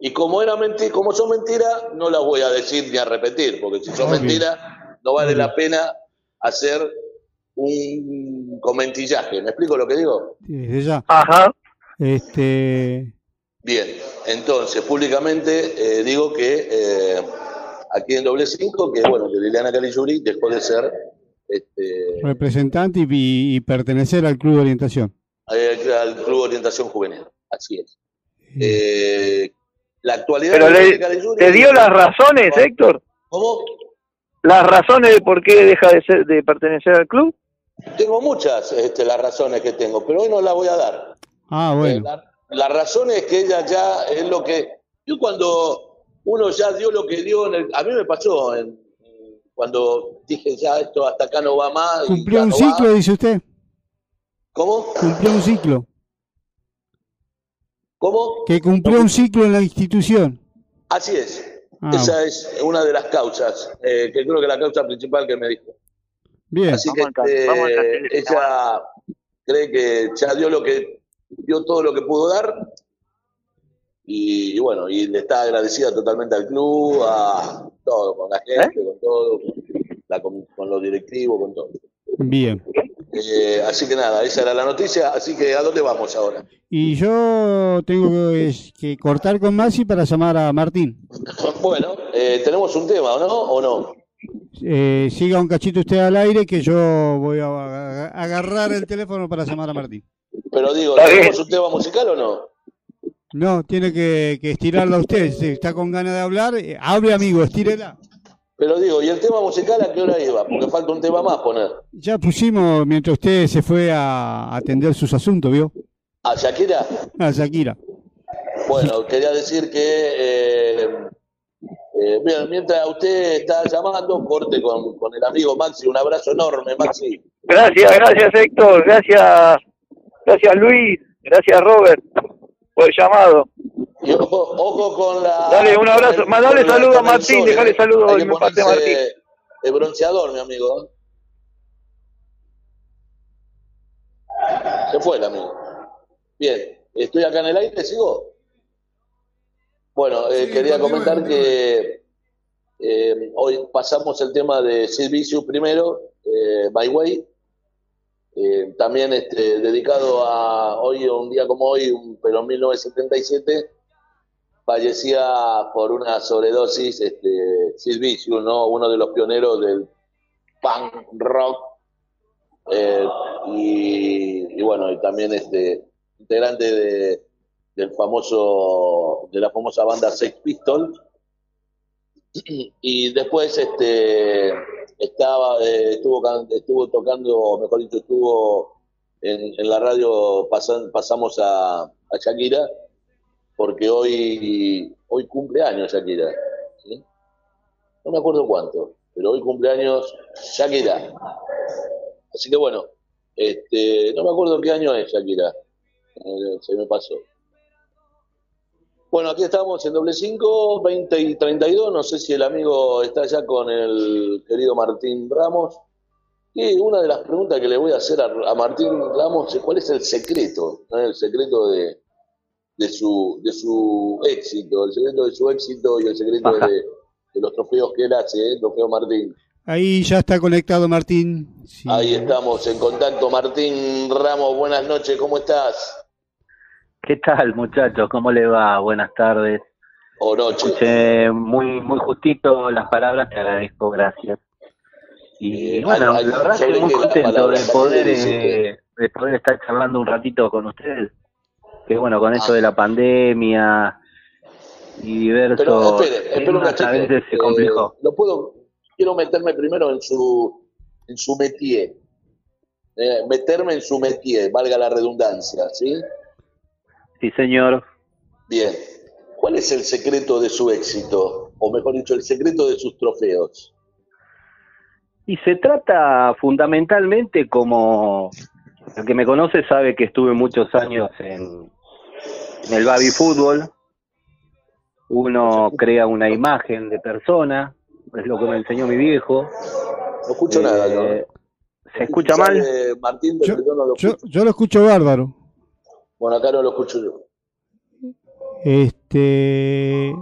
Y como era mentira, como son mentiras, no las voy a decir ni a repetir, porque si son Obvio. mentiras, no vale la pena hacer un comentillaje. ¿Me explico lo que digo? Desde ya. Ajá. Este, Bien, entonces, públicamente eh, digo que eh, aquí en doble cinco, que bueno, que Liliana Caligiuri dejó de ser este, representante y, y pertenecer al Club de Orientación. eh, al Club Orientación Juvenil. Así es. Eh, la actualidad Pero de le, ¿te dio las razones, Héctor? ¿Cómo? ¿Las razones de por qué deja de, ser, de pertenecer al club? Tengo muchas este, las razones que tengo, pero hoy no las voy a dar. Ah, Eh, bueno. la, la razón es que ella ya es lo que... Yo cuando uno ya dio lo que dio, en el- a mí me pasó en- cuando dije ya esto hasta acá no va más. Cumplió un no ciclo, va. dice usted. ¿Cómo? Cumplió un ciclo. ¿Cómo? Que cumplió un ciclo en la institución. Así es. Ah, Esa es una de las causas, eh, que creo que la causa principal que me dijo. bien. Así que Vamos este, caso, vamos caso. ella cree que ya dio lo que dio todo lo que pudo dar y, y bueno y le está agradecida totalmente al club, a todo, con la gente, con todo, con, la com- con los directivos, con todo. Bien. Eh, así que nada, esa era la noticia. Así que, ¿a dónde vamos ahora? Y yo tengo que, que cortar con Maxi para llamar a Martín. Bueno, eh, tenemos un tema, ¿o no? ¿O no? Eh, siga un cachito usted al aire que yo voy a agarrar el teléfono para llamar a Martín. Pero digo, ¿tenemos un tema musical o no? No, tiene que, que estirarla usted. Si está con ganas de hablar, eh, hable amigo, estírela. Pero digo, ¿y el tema musical a qué hora iba? Porque falta un tema más poner. Ya pusimos mientras usted se fue a atender sus asuntos, ¿vio? ¿A Shakira? A Shakira. Bueno, quería decir que, eh, eh, bien, mientras usted está llamando, corte con, con el amigo Maxi. Un abrazo enorme, Maxi. Gracias, gracias Héctor, gracias, gracias Luis, gracias Robert por el llamado. Y ojo, ojo con la. Dale, un abrazo. Mandale saludo a Martín, dejale eh. saludo a Martín. El bronceador, mi amigo. Se fue el amigo. Bien, estoy acá en el aire, ¿sigo? Bueno, eh, quería comentar que eh, hoy pasamos el tema de Sid Vicious primero, eh, My Way. Eh, también este, dedicado a hoy, un día como hoy, un- pero en 1977, fallecía por una sobredosis este, ¿no? uno de los pioneros del punk rock. eh, y, bueno, y también este, integrante de, del famoso, de la famosa banda Sex Pistols. Y después este, estaba, eh, estuvo, estuvo tocando, mejor dicho, estuvo en, en la radio, pasan- pasamos a Shakira, porque hoy, hoy cumple años Shakira. ¿sí? No me acuerdo cuánto, pero hoy cumple años Shakira. Así que bueno, este, no me acuerdo qué año es Shakira. Eh, se me pasó. Bueno, aquí estamos en doble 5, 20 y 32. No sé si el amigo está ya con el querido Martín Ramos. Y una de las preguntas que le voy a hacer a, a Martín Ramos es cuál es el secreto, ¿no? el secreto de, de, su, de su éxito, el secreto de su éxito y el secreto de, de los trofeos que él hace, ¿eh? trofeo Martín. Ahí ya está conectado Martín. Sí. Ahí estamos en contacto. Martín Ramos, buenas noches, ¿cómo estás? ¿Qué tal, muchachos? ¿Cómo le va? Buenas tardes. O noche. Escuché muy, muy justito las palabras, te agradezco, gracias. Y Eh, bueno, la verdad estoy muy contento de poder, ¿qué dice eh, de poder estar charlando un ratito con ustedes. Que bueno, con esto de la pandemia y diversos a veces se Eh, complicó. no puedo, quiero meterme primero en su, en su métier. Eh, meterme en su métier, valga la redundancia, ¿sí? Sí, señor. Bien. ¿Cuál es el secreto de su éxito? O mejor dicho, el secreto de sus trofeos. Y se trata fundamentalmente como el que me conoce sabe que estuve muchos años en, en el baby fútbol. Uno crea una imagen de persona, es lo que me enseñó mi viejo. No escucho nada, ¿no? Eh, ¿Se escucha mal? Martín, pero yo no lo Yo, escucho. yo lo escucho bárbaro. Bueno, acá no lo escucho yo. Este.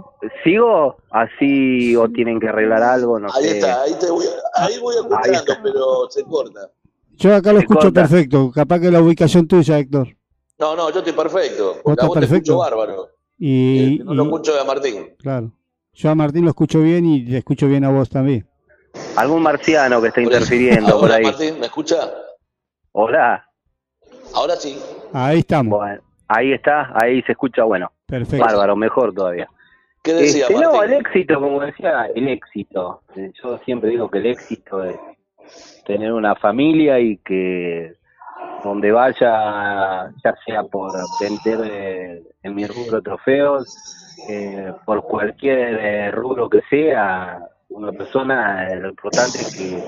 ¿Sigo? ¿Así o tienen que arreglar algo? No Ahí sé. está, ahí, te voy, ahí voy escuchando, pero se corta. Yo acá lo Se escucho corta. perfecto. Capaz que la ubicación tuya, Héctor. No, no, yo estoy perfecto. ¿Vos Porque a estás vos te perfecto? escucho bárbaro. Y, Eh, no lo escucho a Martín. claro. Yo a Martín lo escucho bien y te escucho bien a vos también. Algún marciano que está Por interfiriendo por Ahora, ahí. Martín, ¿me escucha? Hola. Ahora sí. Ahí estamos. Bueno, ahí está, ahí se escucha, bueno. Perfecto. Bárbaro, mejor todavía. ¿Qué decía Este, no, el éxito, como decía, el éxito. Yo siempre digo que el éxito es tener una familia y que donde vaya, ya sea por vender eh, en mi rubro trofeos, eh, por cualquier eh, rubro que sea, una persona, eh, lo importante que,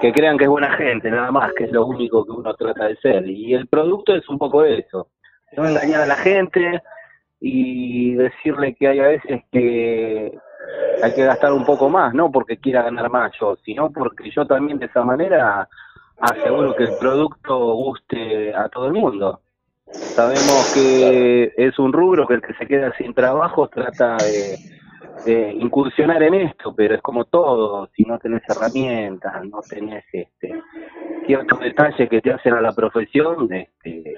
que crean que es buena gente, nada más, que es lo único que uno trata de ser. Y el producto es un poco eso, no engañar a la gente y decirle que hay a veces que hay que gastar un poco más, no porque quiera ganar más yo, sino porque yo también de esa manera aseguro que el producto guste a todo el mundo. Sabemos que es un rubro que el que se queda sin trabajo trata de, de incursionar en esto, pero es como todo, si no tenés herramientas, no tenés este ciertos detalles que te hacen a la profesión, este,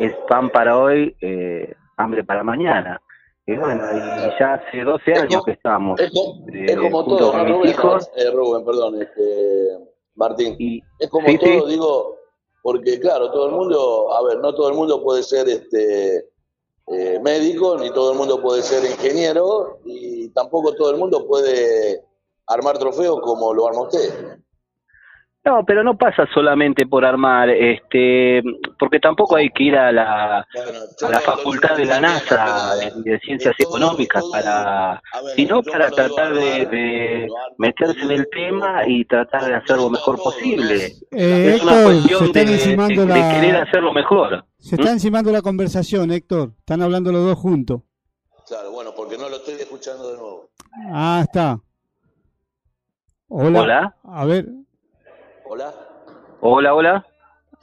es pan para hoy, eh, hambre para mañana. Y bueno, y ya hace 12 años que estamos Es, co- eh, es como junto todo, ¿no, mis Rubén? hijos. Eh, Rubén, perdón, este, Martín. Y, Es como sí, todo, sí. digo, porque claro, todo el mundo, a ver, no todo el mundo puede ser este eh, médico, ni todo el mundo puede ser ingeniero, y tampoco todo el mundo puede armar trofeos como lo arma usted. No, pero no pasa solamente por armar, este, porque tampoco hay que ir a la, Bueno, a la no- facultad de la NASA de, de ciencias todo- económicas todo- para, ver, sino para tratar de, meterse en el tema y tratar de hacer lo mejor posible. Eh, Es una Héctor, se cuestión están de, encimando de- de querer la, hacerlo mejor. se está encimando la conversación, Héctor. Están hablando los dos juntos. Claro, bueno, porque no lo estoy escuchando de nuevo. Ah, está. Hola. Hola. A ver, Hola. Hola, hola.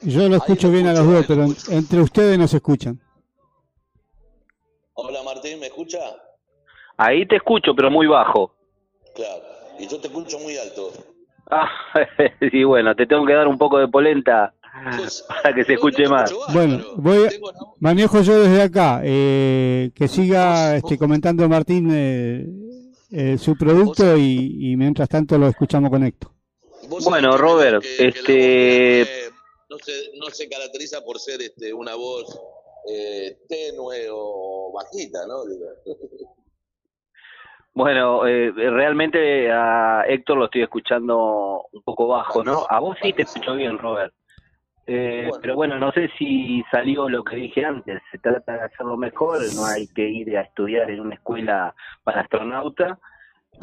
yo lo escucho bien a los dos, pero en- entre ustedes no se escuchan. Hola Martín, ¿me escucha? Ahí te escucho, pero muy bajo. Claro. Y yo te escucho muy alto. Ah, y bueno, te tengo que dar un poco de polenta para que se escuche más. Bueno, voy a- manejo yo desde acá. eh, que siga este, comentando Martín eh, eh, su producto y, y mientras tanto lo escuchamos con Héctor. Bueno, Robert, este, No se, no se caracteriza por ser este, una voz eh, tenue o bajita, ¿no? Bueno, eh, realmente a Héctor lo estoy escuchando un poco bajo, ¿no? A vos sí te escucho bien, Robert. Eh, pero bueno, no sé si salió lo que dije antes. Se trata de hacerlo mejor, no hay que ir a estudiar en una escuela para astronauta,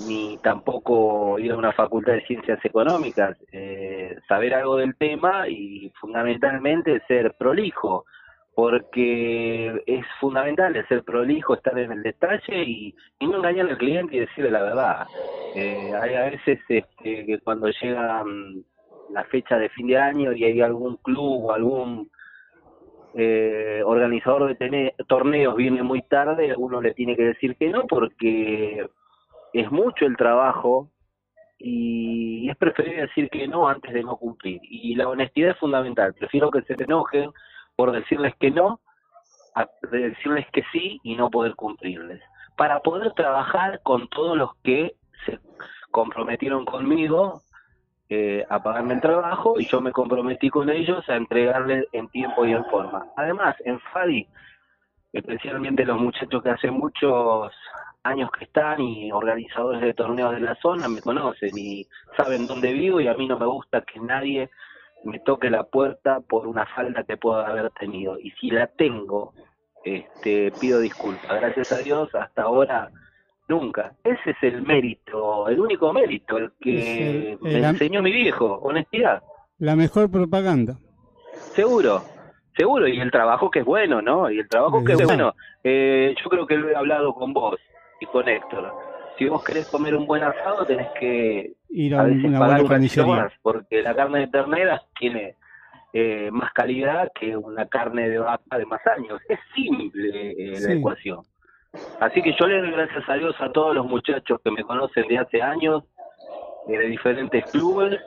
ni tampoco ir a una facultad de ciencias económicas. Eh, saber algo del tema y fundamentalmente ser prolijo, porque es fundamental ser prolijo, estar en el detalle y, no engañar al cliente y decirle la verdad. Eh, hay a veces este, que cuando llega mm, la fecha de fin de año y hay algún club o algún eh, organizador de torneos viene muy tarde, uno le tiene que decir que no porque es mucho el trabajo y es preferible decir que no antes de no cumplir. Y la honestidad es fundamental. Prefiero que se te enojen por decirles que no a de decirles que sí y no poder cumplirles. Para poder trabajar con todos los que se comprometieron conmigo eh, a pagarme el trabajo y yo me comprometí con ellos a entregarles en tiempo y en forma. Además, en FADI, especialmente los muchachos que hace muchos años que están y organizadores de torneos de la zona me conocen y saben dónde vivo y a mí no me gusta que nadie me toque la puerta por una falta que pueda haber tenido. Y si la tengo, este, pido disculpas. Gracias a Dios, hasta ahora nunca. Ese es el mérito, el único mérito, el que el- me enseñó mi viejo, honestidad. La mejor propaganda. Seguro, seguro, y el trabajo que es bueno, ¿no? Y el trabajo que es bueno. Eh, yo creo que lo he hablado con vos y con Héctor. Si vos querés comer un buen asado, tenés que Ir a un- veces una pagar buena más, porque la carne de ternera tiene eh, más calidad que una carne de vaca de más años. Es simple eh, la ecuación. Así que yo le doy gracias a Dios a todos los muchachos que me conocen de hace años, de diferentes clubes,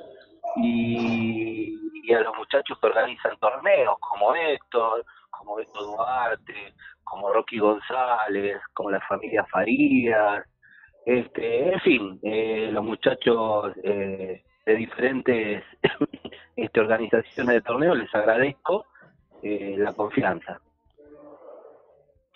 y, y a los muchachos que organizan torneos, como Héctor, como Héctor Duarte, como Rocky González, como la familia Farías, este, en fin, eh, los muchachos eh, de diferentes este, organizaciones de torneos, les agradezco eh, la confianza.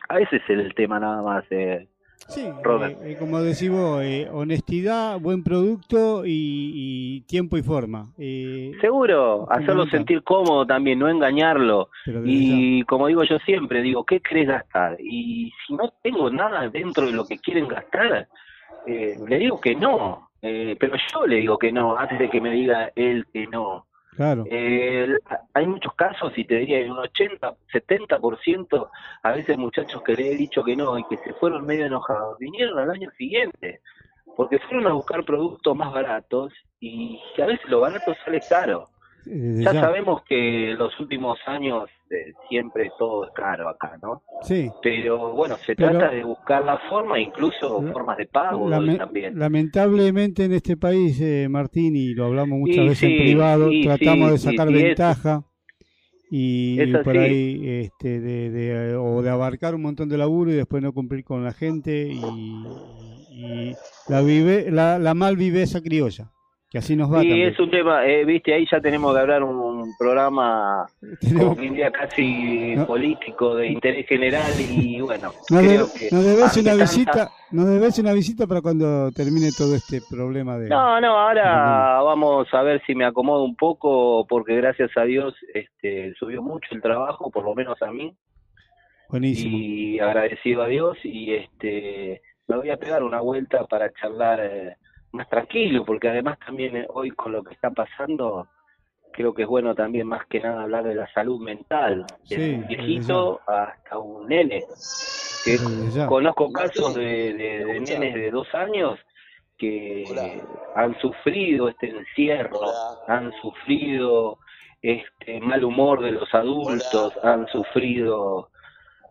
A ese es el tema nada más, eh, Sí, eh, eh, como decimos, eh, honestidad, buen producto y, y tiempo y forma. Eh, Seguro, hacerlo sentir cómodo también, no engañarlo. Y como digo yo siempre, digo, ¿qué querés gastar? Y si no tengo nada dentro de lo que quieren gastar, eh, le digo que no. Pero yo le digo que no, antes de que me diga él que no. Claro. Eh, hay muchos casos, y te diría en un 80, 70%, a veces muchachos que le he dicho que no y que se fueron medio enojados, vinieron al año siguiente, porque fueron a buscar productos más baratos y a veces lo barato sale caro. Ya ya. sabemos que en los últimos años siempre todo es caro acá, ¿no? Sí. Pero bueno, se Pero- trata de buscar la forma, incluso La- formas de pago Lame- también. lamentablemente en este país, eh, Martín, y lo hablamos muchas veces sí, en privado, tratamos de sacar ventaja y por ahí este, de, de- o de abarcar un montón de laburo y después no cumplir con la gente y, y la, vive, la, la mal viveza criolla, que así nos va Y también. es un tema, eh, viste, ahí ya tenemos que hablar un, un programa, Tenemos- casi No. político, de interés general y bueno, Nos, creo debe- que nos debes una tanta- visita, nos debes una visita para cuando termine todo este problema de... No, no, ahora vamos a ver si me acomodo un poco, porque gracias a Dios este, subió mucho el trabajo, por lo menos a mí, Buenísimo. y agradecido a Dios, y este me voy a pegar una vuelta para charlar eh, más tranquilo, porque además también eh, hoy con lo que está pasando, creo que es bueno también más que nada hablar de la salud mental, desde Sí, un viejito hasta un nene, que Desde ya. conozco casos de, de- de nenes de dos años que han sufrido este encierro, han sufrido este mal humor de los adultos, han sufrido,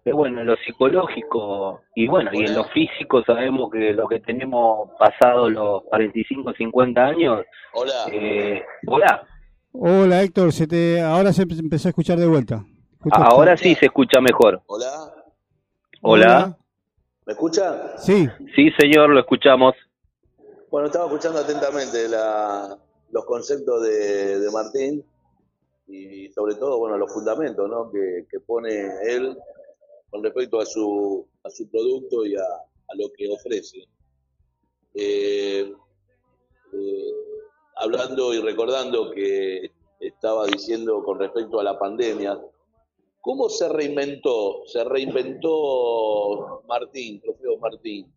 eh, bueno, en lo psicológico y bueno, y en lo físico sabemos que lo que tenemos pasado los 45, 50 años, Hola. eh, hola, Hola Héctor, se te, ahora se empe- empezó a escuchar de vuelta. Justo ahora sí se escucha mejor. Hola. Hola, ¿Me escucha? Sí, sí señor, lo escuchamos. Bueno, estaba escuchando atentamente la- los conceptos de, de Martín y sobre todo, bueno, los fundamentos ¿no? que, que pone él con respecto a su, a su producto y a, a lo que ofrece. Eh, eh, hablando y recordando que estaba diciendo con respecto a la pandemia, ¿cómo se reinventó? Se reinventó Martín, trofeo Martín.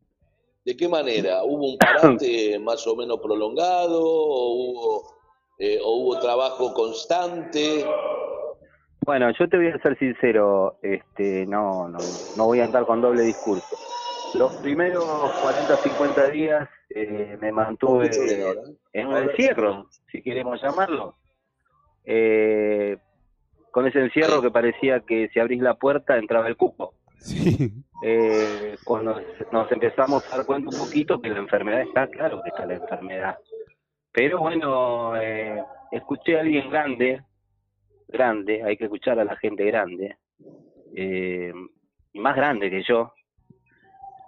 ¿De qué manera? ¿Hubo un parate más o menos prolongado? ¿O hubo, eh, o hubo trabajo constante? Bueno, yo te voy a ser sincero, este, no, no, no voy a andar con doble discurso. Los primeros 40, 50 días eh, me mantuve en un encierro, si queremos llamarlo. Eh, con ese encierro que parecía que si abrís la puerta entraba el cupo. sí. Eh, cuando nos empezamos a dar cuenta un poquito que la enfermedad está, claro que está la enfermedad. Pero bueno, eh, escuché a alguien grande, grande, hay que escuchar a la gente grande, eh, y más grande que yo,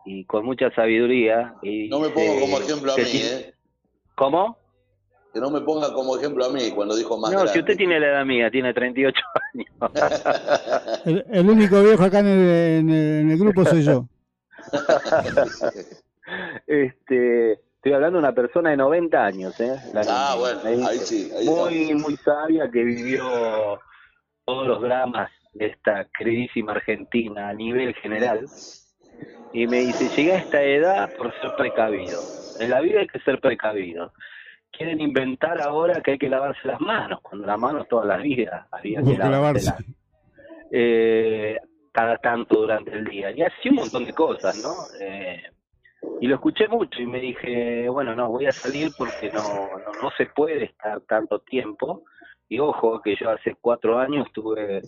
y con mucha sabiduría. Y No me pongo como ejemplo a mí, ¿eh? ¿Cómo? Que no me ponga como ejemplo a mí cuando dijo más No, grande. si usted tiene la edad mía, tiene 38 años. El, el único viejo acá en el, en el- en el grupo soy yo. este, estoy hablando de una persona de 90 años, ¿eh? La Ah, niña, bueno, me dice. ahí sí, ahí muy, muy sabia que vivió todos los dramas de esta queridísima Argentina a nivel general. Y me dice, llegué a esta edad por ser precavido. En la vida hay que ser precavido. Quieren inventar ahora que hay que lavarse las manos, cuando las manos toda la vida había que que lavarse. Eh, cada tanto durante el día. Y así un montón de cosas, ¿no? Eh, y lo escuché mucho y me dije, bueno, no, voy a salir porque no, no, no se puede estar tanto tiempo. Y ojo, que yo hace cuatro años tuve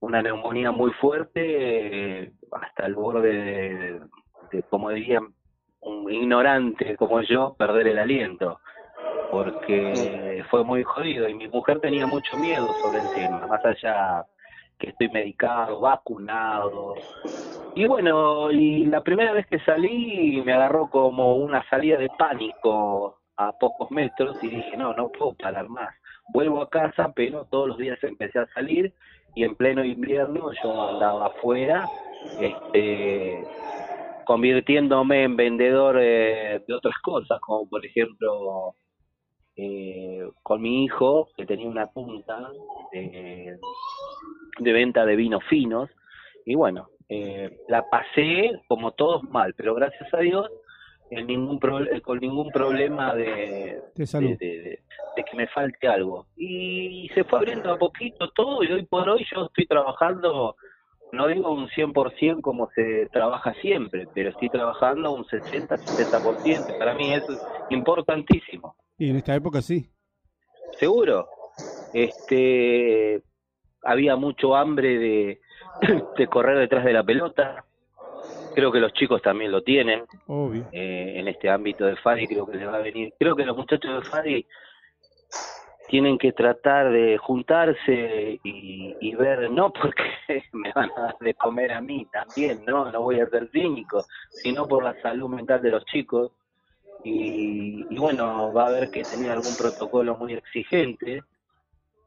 una neumonía muy fuerte, eh, hasta el borde de, de, como dirían, un ignorante como yo, perder el aliento, porque fue muy jodido y mi mujer tenía mucho miedo sobre el tema, más allá que estoy medicado, vacunado. Y bueno, y la primera vez que salí me agarró como una salida de pánico a pocos metros y dije, no, no puedo parar más. Vuelvo a casa, pero todos los días empecé a salir y en pleno invierno yo andaba afuera, este, convirtiéndome en vendedor eh, de otras cosas, como por ejemplo eh, con mi hijo, que tenía una punta de, de venta de vinos finos, y bueno, eh, la pasé como todos mal, pero gracias a Dios en ningún pro- con ningún problema de, De salud. de, de- de que me falte algo. Y se fue abriendo a poquito todo y hoy por hoy yo estoy trabajando, no digo un 100% como se trabaja siempre, pero estoy trabajando un 60-70%. Para mí eso es importantísimo. Y en esta época sí. Seguro. Este, había mucho hambre de, de correr detrás de la pelota. Creo que los chicos también lo tienen Obvio. eh, en este ámbito de Fadi, creo que les va a venir. Creo que los muchachos de Fadi tienen que tratar de juntarse y, y ver, no porque me van a dar de comer a mí también, no, no voy a ser cínico, sino por la salud mental de los chicos. Y, y bueno, va a haber que tener algún protocolo muy exigente.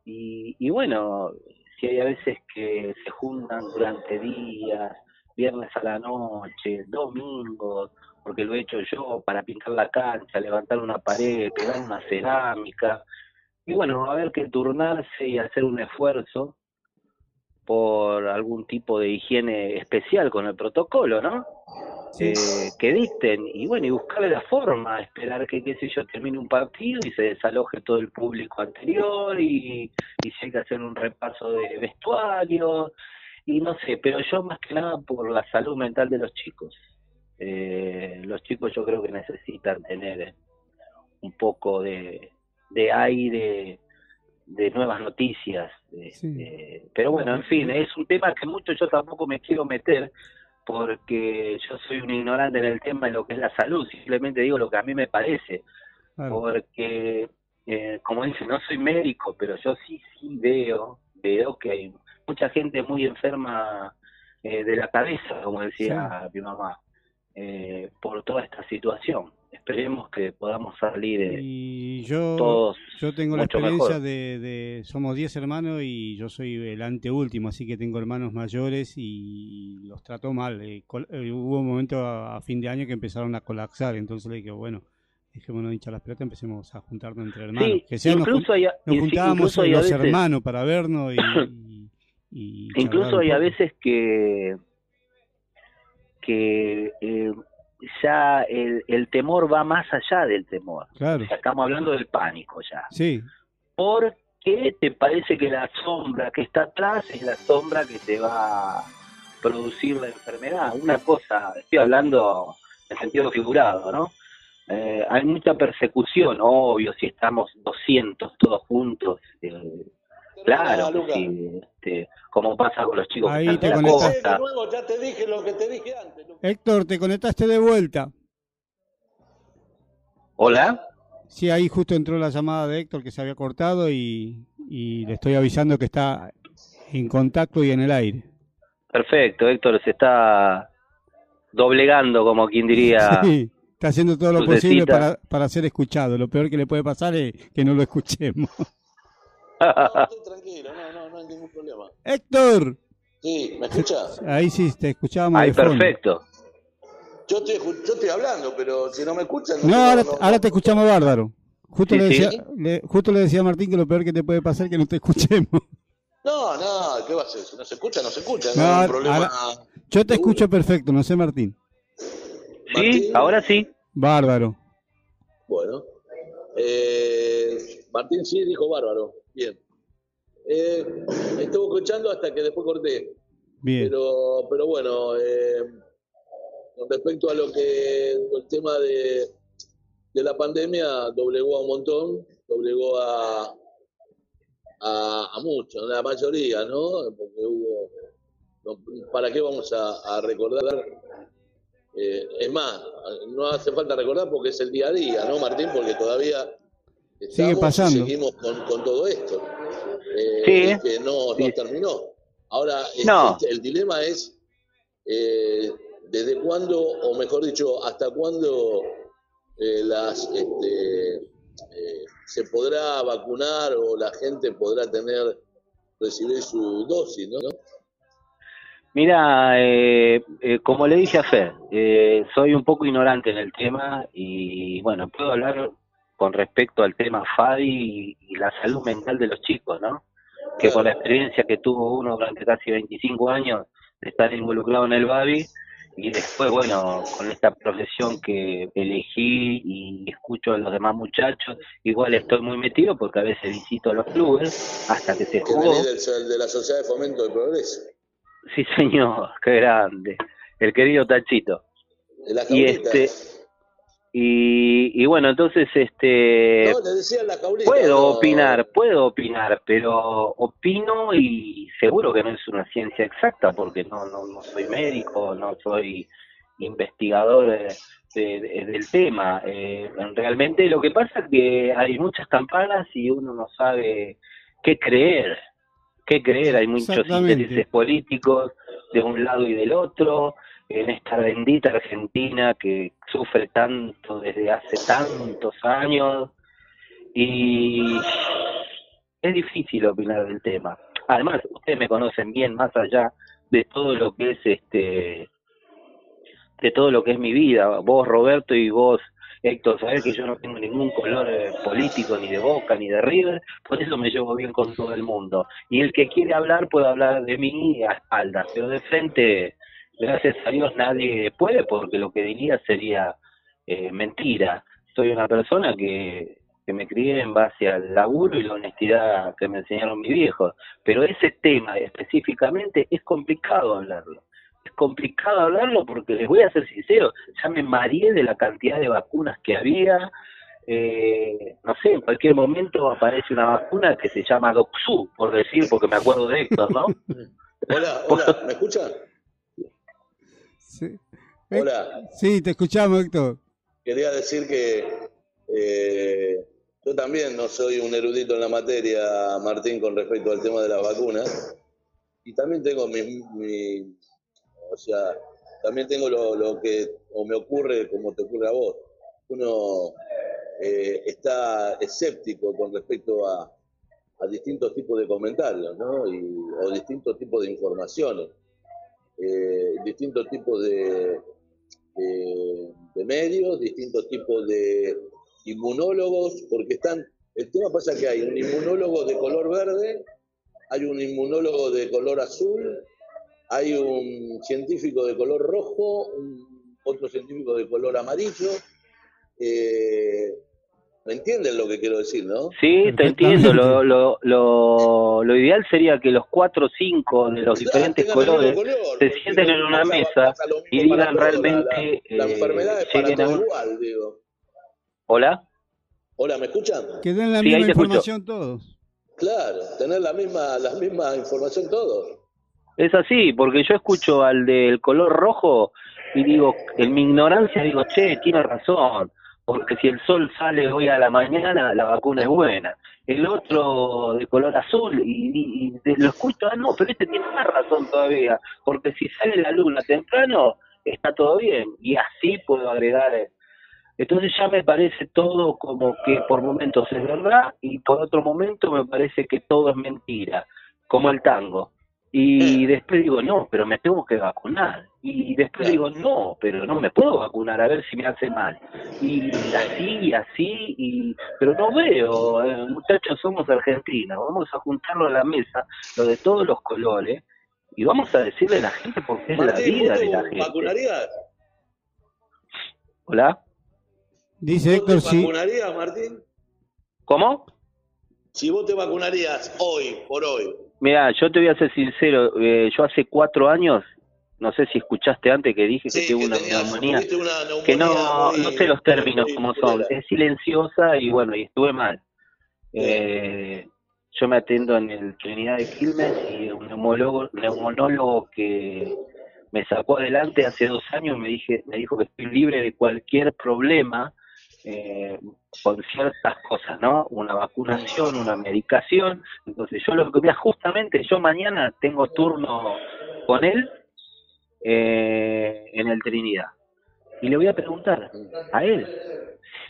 Y, y bueno, si hay a veces que se juntan durante días, viernes a la noche, domingos, porque lo he hecho yo para pintar la cancha, levantar una pared, pegar una cerámica. Y bueno, va a haber que turnarse y hacer un esfuerzo por algún tipo de higiene especial con el protocolo, ¿no? Eh, que dicten y bueno, y buscarle la forma, esperar que, qué sé yo, termine un partido y se desaloje todo el público anterior y, y si hay que hacer un repaso de vestuario y no sé, pero yo más que nada por la salud mental de los chicos. Eh, los chicos yo creo que necesitan tener un poco de, de aire, de nuevas noticias. de- de- pero bueno, en fin, es un tema que mucho yo tampoco me quiero meter porque yo soy un ignorante en el tema de lo que es la salud, simplemente digo lo que a mí me parece, Claro. porque eh, como dice, no soy médico, pero yo sí, sí veo, veo que hay mucha gente muy enferma eh, de la cabeza, como decía mi mamá, eh, por toda esta situación. Esperemos que podamos salir eh, Y yo, todos yo tengo la experiencia de, de- somos 10 hermanos y yo soy el anteúltimo, así que tengo hermanos mayores y los trato mal. Eh, col- eh, hubo un momento a, a fin de año que empezaron a colapsar, entonces le dije, bueno, dejémonos de hinchar las pelotas, empecemos a juntarnos entre hermanos. Sí, que sea, incluso nos juntábamos incluso los veces- hermanos para vernos y, y- Incluso hay a veces que, que eh, ya el, el temor va más allá del temor. Claro. O sea, estamos hablando del pánico ya. Sí, Porque te parece que la sombra que está atrás es la sombra que te va a producir la enfermedad. Una cosa, estoy hablando en sentido figurado, ¿no? Eh, hay mucha persecución, obvio, si estamos 200 todos juntos. eh, claro, sí, este, como pasa con los chicos Ahí que están te en la costa. De nuevo, ya te dije lo que te dije antes. Héctor, te conectaste de vuelta. Hola. Sí, ahí justo entró la llamada de Héctor que se había cortado y, y le estoy avisando que está en contacto y en el aire. Perfecto, Héctor se está doblegando, como quien diría. Sí, está haciendo todo lo posible para, para ser escuchado. Lo peor que le puede pasar es que no lo escuchemos. Estoy tranquilo, no, no, no hay ningún problema. Héctor, Sí, ¿me escuchas? ahí sí te escuchábamos de fondo. perfecto. Yo estoy, yo estoy hablando, pero si no me escuchan... No, ahora, ahora te escuchamos bárbaro. Justo, Sí, le sí. decía, le- justo le decía a Martín que lo peor que te puede pasar es que no te escuchemos. No, no, ¿qué va a hacer? Si no se escucha, no se escucha. No, No, hay problema. ahora- Yo te escucho perfecto, no sé Martín. Sí, ahora sí. Bárbaro. Bueno. Eh, Martín sí dijo bárbaro. Bien. Eh, estuve escuchando hasta que después corté. Bien. Pero, pero bueno, eh, con respecto a lo que el tema de, de la pandemia, doblegó a un montón, doblegó a, a, a muchos, la mayoría, ¿no? Porque hubo. no, ¿Para qué vamos a, a recordar? Eh, es más, no hace falta recordar porque es el día a día, ¿no, Martín? Porque todavía Sigue y pasando. seguimos con, con todo esto. Eh, Sí. que no, no terminó. Ahora, este, No. el dilema es eh, desde cuándo, o mejor dicho, hasta cuándo eh, las este, eh, se podrá vacunar o la gente podrá tener recibir su dosis, ¿no? Mira, eh, eh, como le dije a Fer, eh, soy un poco ignorante en el tema y bueno, puedo hablar con respecto al tema FADI y, la salud mental de los chicos, ¿no? Que por la experiencia que tuvo uno durante casi 25 años de estar involucrado en el BABI y después, bueno, con esta profesión que elegí y escucho a los demás muchachos, igual estoy muy metido porque a veces visito los clubes hasta que se jugó. del- de la Sociedad de Fomento del Progreso. Sí, señor, qué grande. El querido Tachito. De Y este y, y bueno, entonces este no, te decía la jaulita. puedo no. opinar, puedo opinar, pero opino y seguro que no es una ciencia exacta porque no, no, no soy médico, no soy investigador de- de- del tema. Eh, realmente lo que pasa es que hay muchas campanas y uno no sabe qué creer. ¿Qué creer? Hay muchos intereses políticos de un lado y del otro en esta bendita Argentina que sufre tanto desde hace tantos años y es difícil opinar del tema. Además, ustedes me conocen bien más allá de todo lo que es este de todo lo que es mi vida. Vos, Roberto, y vos, Héctor, sabés que yo no tengo ningún color eh, político, ni de Boca, ni de River, por eso me llevo bien con todo el mundo. Y el que quiere hablar puede hablar de mí a espaldas, pero de frente, gracias a Dios, nadie puede, porque lo que diría sería eh, mentira. Soy una persona que, que me crié en base al laburo y la honestidad que me enseñaron mis viejos, pero ese tema específicamente es complicado hablarlo es complicado hablarlo porque les voy a ser sincero, ya me mareé de la cantidad de vacunas que había. Eh, no sé, en cualquier momento aparece una vacuna que se llama Doxu, por decir, porque me acuerdo de Héctor, ¿no? Hola, hola, ¿me escucha? Sí. Hola, Sí, te escuchamos, Héctor. quería decir que eh, yo también no soy un erudito en la materia, Martín, con respecto al tema de las vacunas. Y también tengo mi, mi- o sea, también tengo lo, lo que o me ocurre como te ocurre a vos. Uno eh, está escéptico con respecto a, a distintos tipos de comentarios, ¿no? Y, o distintos tipos de informaciones, eh, distintos tipos de, medios, distintos tipos de inmunólogos, porque están, el tema pasa que hay un inmunólogo de color verde, hay un inmunólogo de color azul, hay un científico de color rojo, otro científico de color amarillo. Eh, ¿Me entienden lo que quiero decir, no? Sí, te entiendo. Lo, lo, lo, lo ideal sería que los cuatro o cinco de los diferentes colores color, se sienten en una pasa- mesa pasa y digan realmente, La, la eh, enfermedad es para todo un- igual, digo. Hola. Hola, ¿me escuchan? Que den la Sí, misma escucho. información todos. Claro, tener la misma, la misma información todos. Es así, porque yo escucho al del color rojo y digo, en mi ignorancia digo, che, tiene razón, porque si el sol sale hoy a la mañana, la vacuna es buena. El otro de color azul, y, lo escucho, ah, no, pero este tiene más razón todavía, porque si sale la luna temprano, está todo bien, y así puedo agregar. eh. Entonces ya me parece todo como que por momentos es verdad, y por otro momento me parece que todo es mentira, como el tango. Y después digo, no, pero me tengo que vacunar. Y después digo, no, pero no me puedo vacunar a ver si me hace mal. Y así, y así, y... pero no veo, eh, muchachos, somos argentinos, vamos a juntarlo a la mesa, lo de todos los colores, y vamos a decirle a la gente porque es la vida ¿vos de la te gente. vacunarías? ¿Hola? Dice ¿Vos Héctor, te sí. vacunarías, Martín? ¿Cómo? Si vos te vacunarías hoy, por hoy, Mira, yo te voy a ser sincero, eh, yo hace cuatro años, no sé si escuchaste antes que dije que Sí, tuve que una neumonía, tuviste una neumonía que no, muy- no sé los términos como son, es silenciosa y bueno, y estuve mal. Eh, yo me atiendo en el Trinidad de Quilmes y un neumólogo, neumonólogo que me sacó adelante hace dos años me dije me dijo que estoy libre de cualquier problema eh, con ciertas cosas, ¿no? Una vacunación, una medicación. Entonces yo lo que mira, justamente yo mañana tengo turno con él eh, en el Trinidad y le voy a preguntar a él.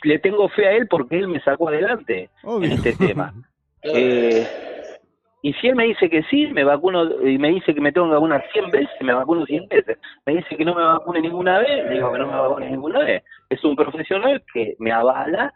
Le tengo fe a él porque él me sacó adelante Obvio. en este tema. Eh, y si él me dice que sí, me vacuno, y me dice que me tengo que vacunar 100 veces, me vacuno 100 veces. Me dice que no me vacune ninguna vez, digo que no me vacune ninguna vez. Es un profesional que me avala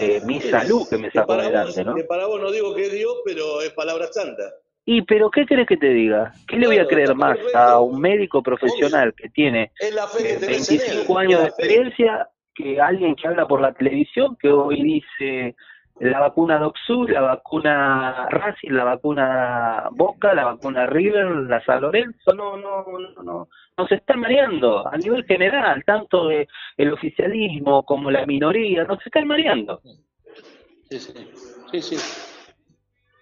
eh, mi salud que me sacó adelante, ¿no? que para vos no digo que es Dios, pero es palabra santa. Y, pero, ¿qué crees que te diga? ¿Qué le voy a creer más a un médico profesional que tiene Es la fe que eh. 25 años de experiencia que alguien que habla por la televisión que hoy dice la vacuna Doxu, la vacuna Racing, la vacuna Boca, la vacuna River, la San Lorenzo, no, no, no, no, nos están mareando a nivel general, tanto de el oficialismo como la minoría, nos están mareando. Sí, sí, sí, sí.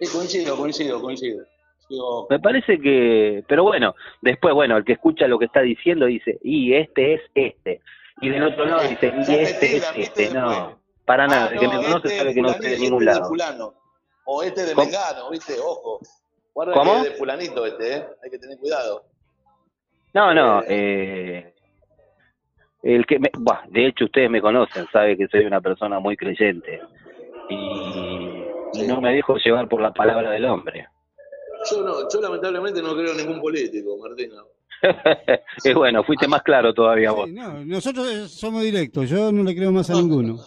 Sí, coincido, coincido, coincido. Digo, Me parece que, pero bueno, después, bueno, el que escucha lo que está diciendo dice, y este es este. Y del otro lado dice, y este es este. No. Para nada. ah, El que me no, conoce este sabe es que no estoy de este ningún es de lado. fulano. O este de. Mengano, ¿viste? Ojo. Guarda ¿Cómo? que es de fulanito este, ¿eh? Hay que tener cuidado. No, no, eh, el que me, buah, de hecho ustedes me conocen, sabe que soy una persona muy creyente y, y no me dejo llevar por la palabra del hombre. Yo no, yo lamentablemente no creo en ningún político, Martina. y bueno, fuiste más claro todavía vos. Sí, no, nosotros eh, somos directos, yo no le creo más a ninguno.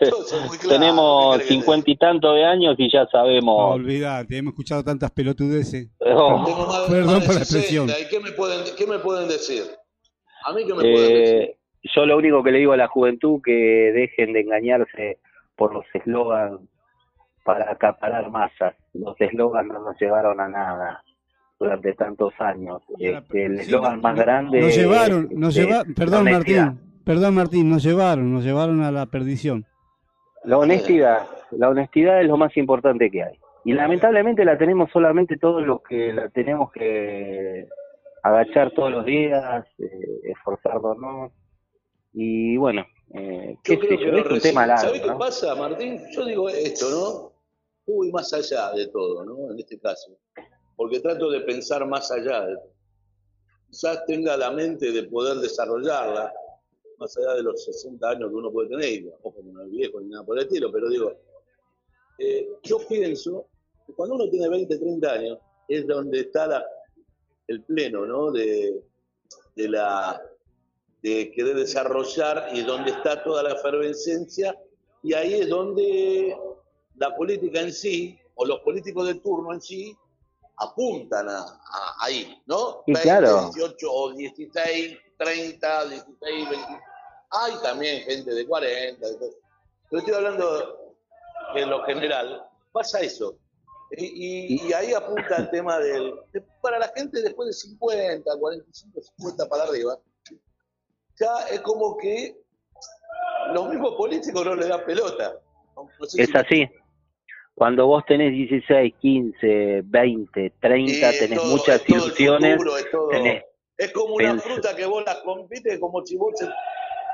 Tenemos ¿qué querés que te cincuenta y tantos de años y ya No, sabemos. olvidate, hemos escuchado tantas pelotudeces. Oh, Tengo más, Perdón más por la 60, expresión. ¿Y qué me pueden, qué me pueden decir? A mí qué me pueden decir. eh, yo lo único que le digo a la juventud que dejen de engañarse por los eslogans para acaparar masas. Los eslogans no nos llevaron a nada durante tantos años. Este, el eslogan no- más no- grande. Nos llevaron, nos lleva, la perdón. Martín, perdón Martín, nos llevaron, nos llevaron a la perdición. La honestidad, la honestidad es lo más importante que hay. Y lamentablemente la tenemos solamente todos los que la tenemos que agachar todos los días, eh, esforzarnos. Y bueno, eh, qué Yo sé yo, que es un tema largo. ¿Sabés qué pasa, Martín? Yo digo esto, ¿no? Uy, más allá de todo, ¿no? En este caso. Porque trato de pensar más allá. de- Quizás tenga la mente de poder desarrollarla, más allá de los 60 años que uno puede tener, y que no es viejo ni nada por el estilo, pero digo, eh, yo pienso que cuando uno tiene 20, 30 años, es donde está el pleno, ¿no? De, de la de querer desarrollar y donde está toda la efervescencia y ahí es donde la política en sí o los políticos de turno en sí apuntan a, a- ahí, ¿no? Y claro. 18 o 16, 30, 16, 20. Hay también gente de 40, de pero estoy hablando en lo general, pasa eso. Y, y- y ahí apunta el tema del... de- para la gente después de 50, 45, 50 para arriba, ya es como que los mismos políticos no le dan pelota. No sé Es si- así. Cuando vos tenés 16, 15, 20, 30, Sí, es tenés todo- muchas es ilusiones, futuro, es, todo- tenés es como una fruta que vos la compites, como si vos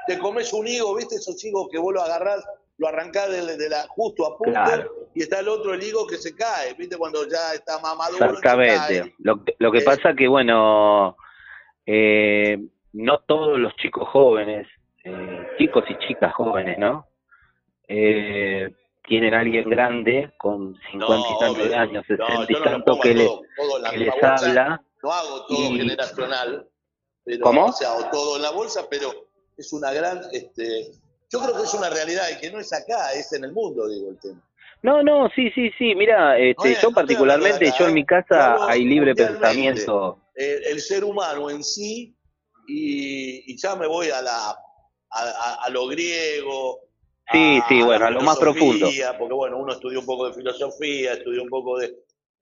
te, comes un higo, ¿viste? Esos higos que vos lo agarrás, lo arrancás de, de la, justo a punto, Claro. y está el otro, el higo que se cae, ¿viste? Cuando ya está más maduro. se Exactamente. Lo, que- lo que Eh, pasa que, bueno, eh, no todos los chicos jóvenes, eh, chicos y chicas jóvenes, ¿no? Eh, tienen a alguien grande con 50 y tantos años, No, 60 yo y no lo tanto que, a le- todo- todo en la que les bolsa. habla. No hago todo y- generacional, pero, ¿Cómo? o sea, todo en la bolsa, pero es una gran, este, yo creo que es una realidad y que no es acá, es en el mundo, digo el tema. No, no, sí, sí, sí, mira, este, es- yo particularmente, acá, yo en mi ¿eh? Casa hay libre pensamiento. El, el ser humano en sí, y, y ya me voy a la a, a- a lo griego. Sí, sí, la bueno, a lo más profundo. filosofía, Porque bueno, uno estudió un poco de filosofía, estudió un poco de,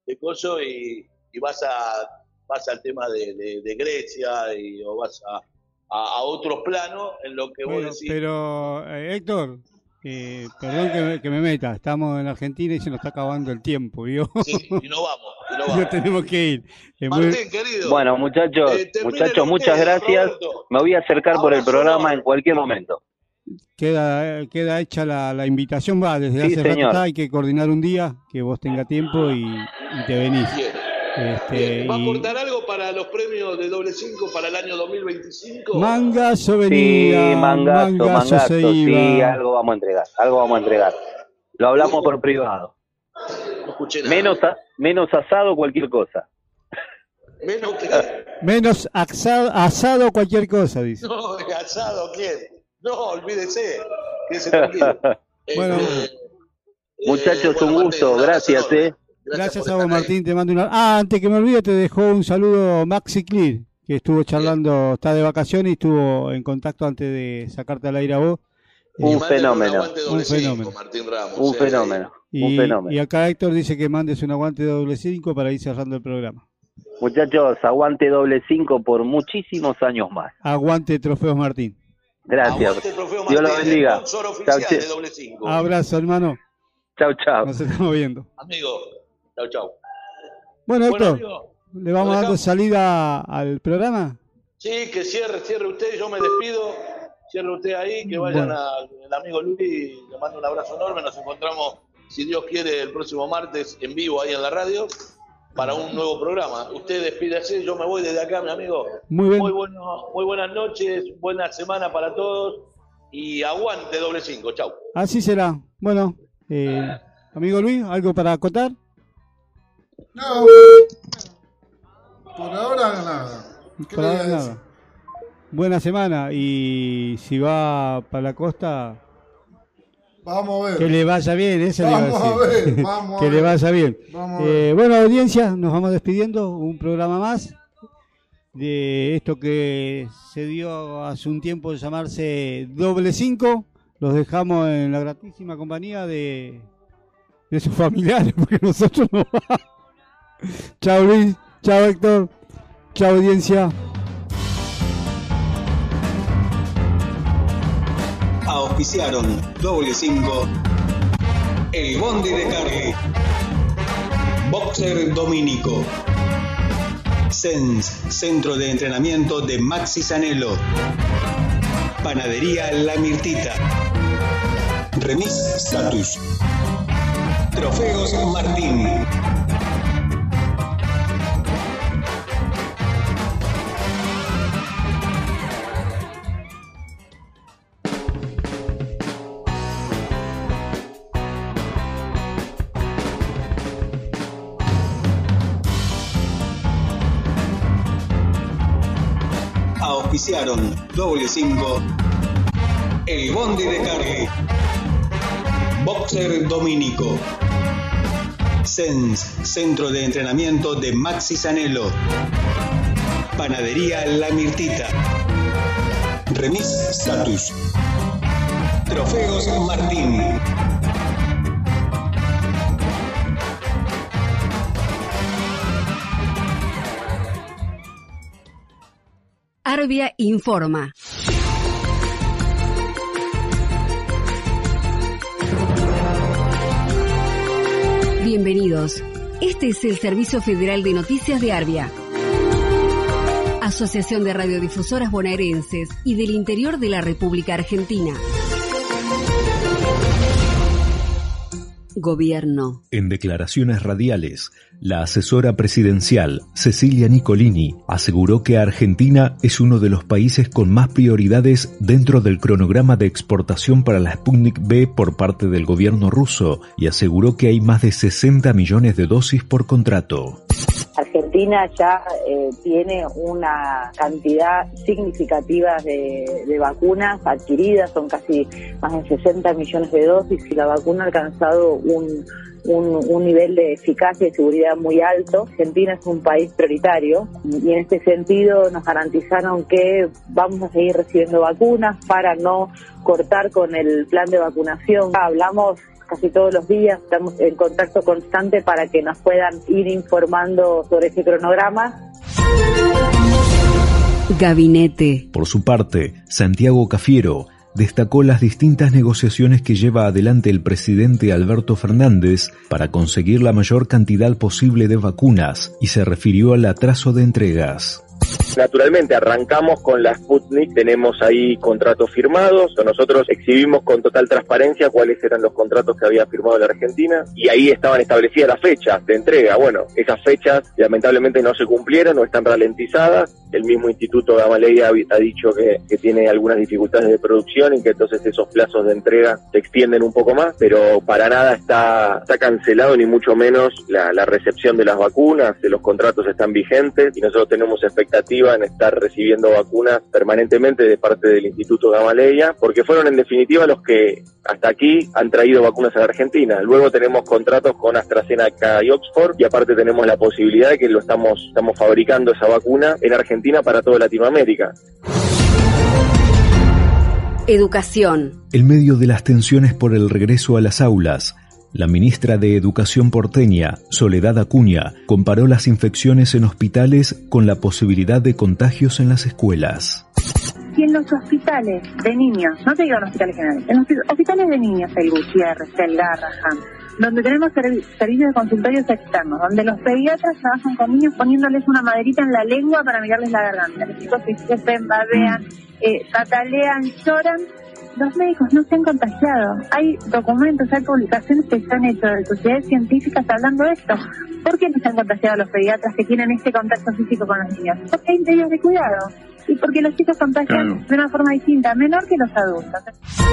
de coso y, y vas a vas al tema de, de- de Grecia y, o vas a, a, a otros planos en lo que Bueno, vos decís. pero eh, Héctor, eh, perdón que me, que me meta, estamos en Argentina y se nos está acabando el tiempo, ¿vio? Sí, y no vamos, y no vamos. ya tenemos que ir. Eh, muy- Martín, querido. Bueno, muchachos, Eh, muchachos, muchas ustedes, gracias. Roberto. Me voy a acercar por el programa en cualquier momento. Queda, queda hecha la, la invitación, va, desde Sí, hace rato señor. está, hay que coordinar un día que vos tenga tiempo y, y te venís. Bien. Este. ¿Va a y aportar algo para los premios de doble 5 para el año 2025? Mangazo Sí, venía, mangazo, mangazo, se sí, iba. algo vamos a entregar, algo vamos a entregar. Lo hablamos por privado. No escuché nada. Menos, a- menos asado, cualquier cosa. Menos que. Menos asado, asado cualquier cosa, dice. No, asado, ¿quién? No, olvídese. Quédese tranquilo. Bueno. Este, Muchachos, bueno, un gusto, gracias, enorme. eh. Gracias a vos, ahí. Martín, te mando una... Ah, antes que me olvide, te dejó un saludo Maxi Clear, que estuvo charlando, está de vacaciones y estuvo en contacto antes de sacarte al aire a vos. Un fenómeno. Un fenómeno. Martín Ramos. Un eh. fenómeno, un Y, fenómeno. y acá Héctor dice que mandes un aguante de doble cinco para ir cerrando el programa. Muchachos, aguante doble cinco por muchísimos años más. Aguante Trofeos Martín. Gracias. Aguante trofeo Dios lo bendiga. sponsor Chau, oficial che. de doble 5. Abrazo, hermano. Chau, chau. Nos estamos viendo. Amigo, chau, chau. Bueno, Héctor, ¿le vamos dando salida al programa? Sí, que cierre, cierre usted, yo me despido. Cierre usted ahí, que vayan Bueno. al amigo Luis, le mando un abrazo enorme. Nos encontramos, si Dios quiere, el próximo martes en vivo ahí en la radio para un nuevo programa. Usted despídase, yo me voy desde acá, mi amigo. Muy bien. Muy, bueno, muy buenas noches, buena semana para todos y aguante doble cinco. Chau. Así será. Bueno, eh, amigo Luis, ¿algo para acotar? No, por ahora nada. ¿Qué Por ahora nada. Buena semana y si va para la costa, Vamos a ver. que le vaya bien, eso le Vamos a a decir. ver, vamos a que le ver. vaya bien. Vamos Eh, bueno, audiencia, nos vamos despidiendo, un programa más de esto que se dio hace un tiempo de llamarse Doble Cinco. Los dejamos en la gratísima compañía de, de sus familiares, porque nosotros no vamos. Chao Luis, chao Héctor, chao audiencia. Auspiciaron doble cinco. El Bondi de Carly. Boxer Dominico. Sens, Centro de Entrenamiento de Maxi Sanelo. Panadería La Mirtita. Remis Status. Trofeos Martín. Auspiciaron doble cinco. El Bondi de Carly. Boxer Dominico. Sens, Centro de Entrenamiento de Maxi Sanelo. Panadería La Mirtita. Remis Status. Trofeos Martín. Arbia informa. Bienvenidos. Este es el Servicio Federal de Noticias de Arbia. Asociación de Radiodifusoras Bonaerenses y del Interior de la República Argentina. Gobierno. En declaraciones radiales, la asesora presidencial, Cecilia Nicolini, aseguró que Argentina es uno de los países con más prioridades dentro del cronograma de exportación para la Sputnik B por parte del gobierno ruso y aseguró que hay más de 60 millones de dosis por contrato. Argentina ya eh, tiene una cantidad significativa de, vacunas adquiridas, son casi más de 60 millones de dosis y la vacuna ha alcanzado un, un nivel de eficacia y seguridad muy alto. Argentina es un país prioritario y en este sentido nos garantizaron que vamos a seguir recibiendo vacunas para no cortar con el plan de vacunación. Hablamos casi todos los días, estamos en contacto constante para que nos puedan ir informando sobre ese cronograma. Gabinete. Por su parte, Santiago Cafiero destacó las distintas negociaciones que lleva adelante el presidente Alberto Fernández para conseguir la mayor cantidad posible de vacunas y se refirió al atraso de entregas. Naturalmente, arrancamos con la Sputnik, tenemos ahí contratos firmados, nosotros exhibimos con total transparencia cuáles eran los contratos que había firmado la Argentina y ahí estaban establecidas las fechas de entrega. Bueno, esas fechas lamentablemente no se cumplieron o están ralentizadas. El mismo Instituto Gamaleya ha dicho que, tiene algunas dificultades de producción y que entonces esos plazos de entrega se extienden un poco más, pero para nada está, cancelado ni mucho menos la, la recepción de las vacunas, los contratos están vigentes y nosotros tenemos expectativa en estar recibiendo vacunas permanentemente de parte del Instituto Gamaleya, porque fueron en definitiva los que hasta aquí han traído vacunas a la Argentina. Luego tenemos contratos con AstraZeneca y Oxford y aparte tenemos la posibilidad de que lo estamos, estamos fabricando esa vacuna en Argentina para toda Latinoamérica. Educación. En medio de las tensiones por el regreso a las aulas, la ministra de Educación porteña, Soledad Acuña, comparó las infecciones en hospitales con la posibilidad de contagios en las escuelas. Si en los hospitales de niños, no te digo en hospitales generales, en los hospitales de niños, el Gutiérrez, el Garrahan, donde tenemos servi- servicios de consultorios externos, donde los pediatras trabajan con niños poniéndoles una maderita en la lengua para mirarles la garganta. Los chicos se babean, eh, patalean, lloran. Los médicos no se han contagiado. Hay documentos, hay publicaciones que se han hecho de sociedades científicas hablando de esto. ¿Por qué no se han contagiado los pediatras que tienen este contacto físico con los niños? Porque hay medidas de cuidado. Y porque los chicos contagian de una forma distinta, menor que los adultos.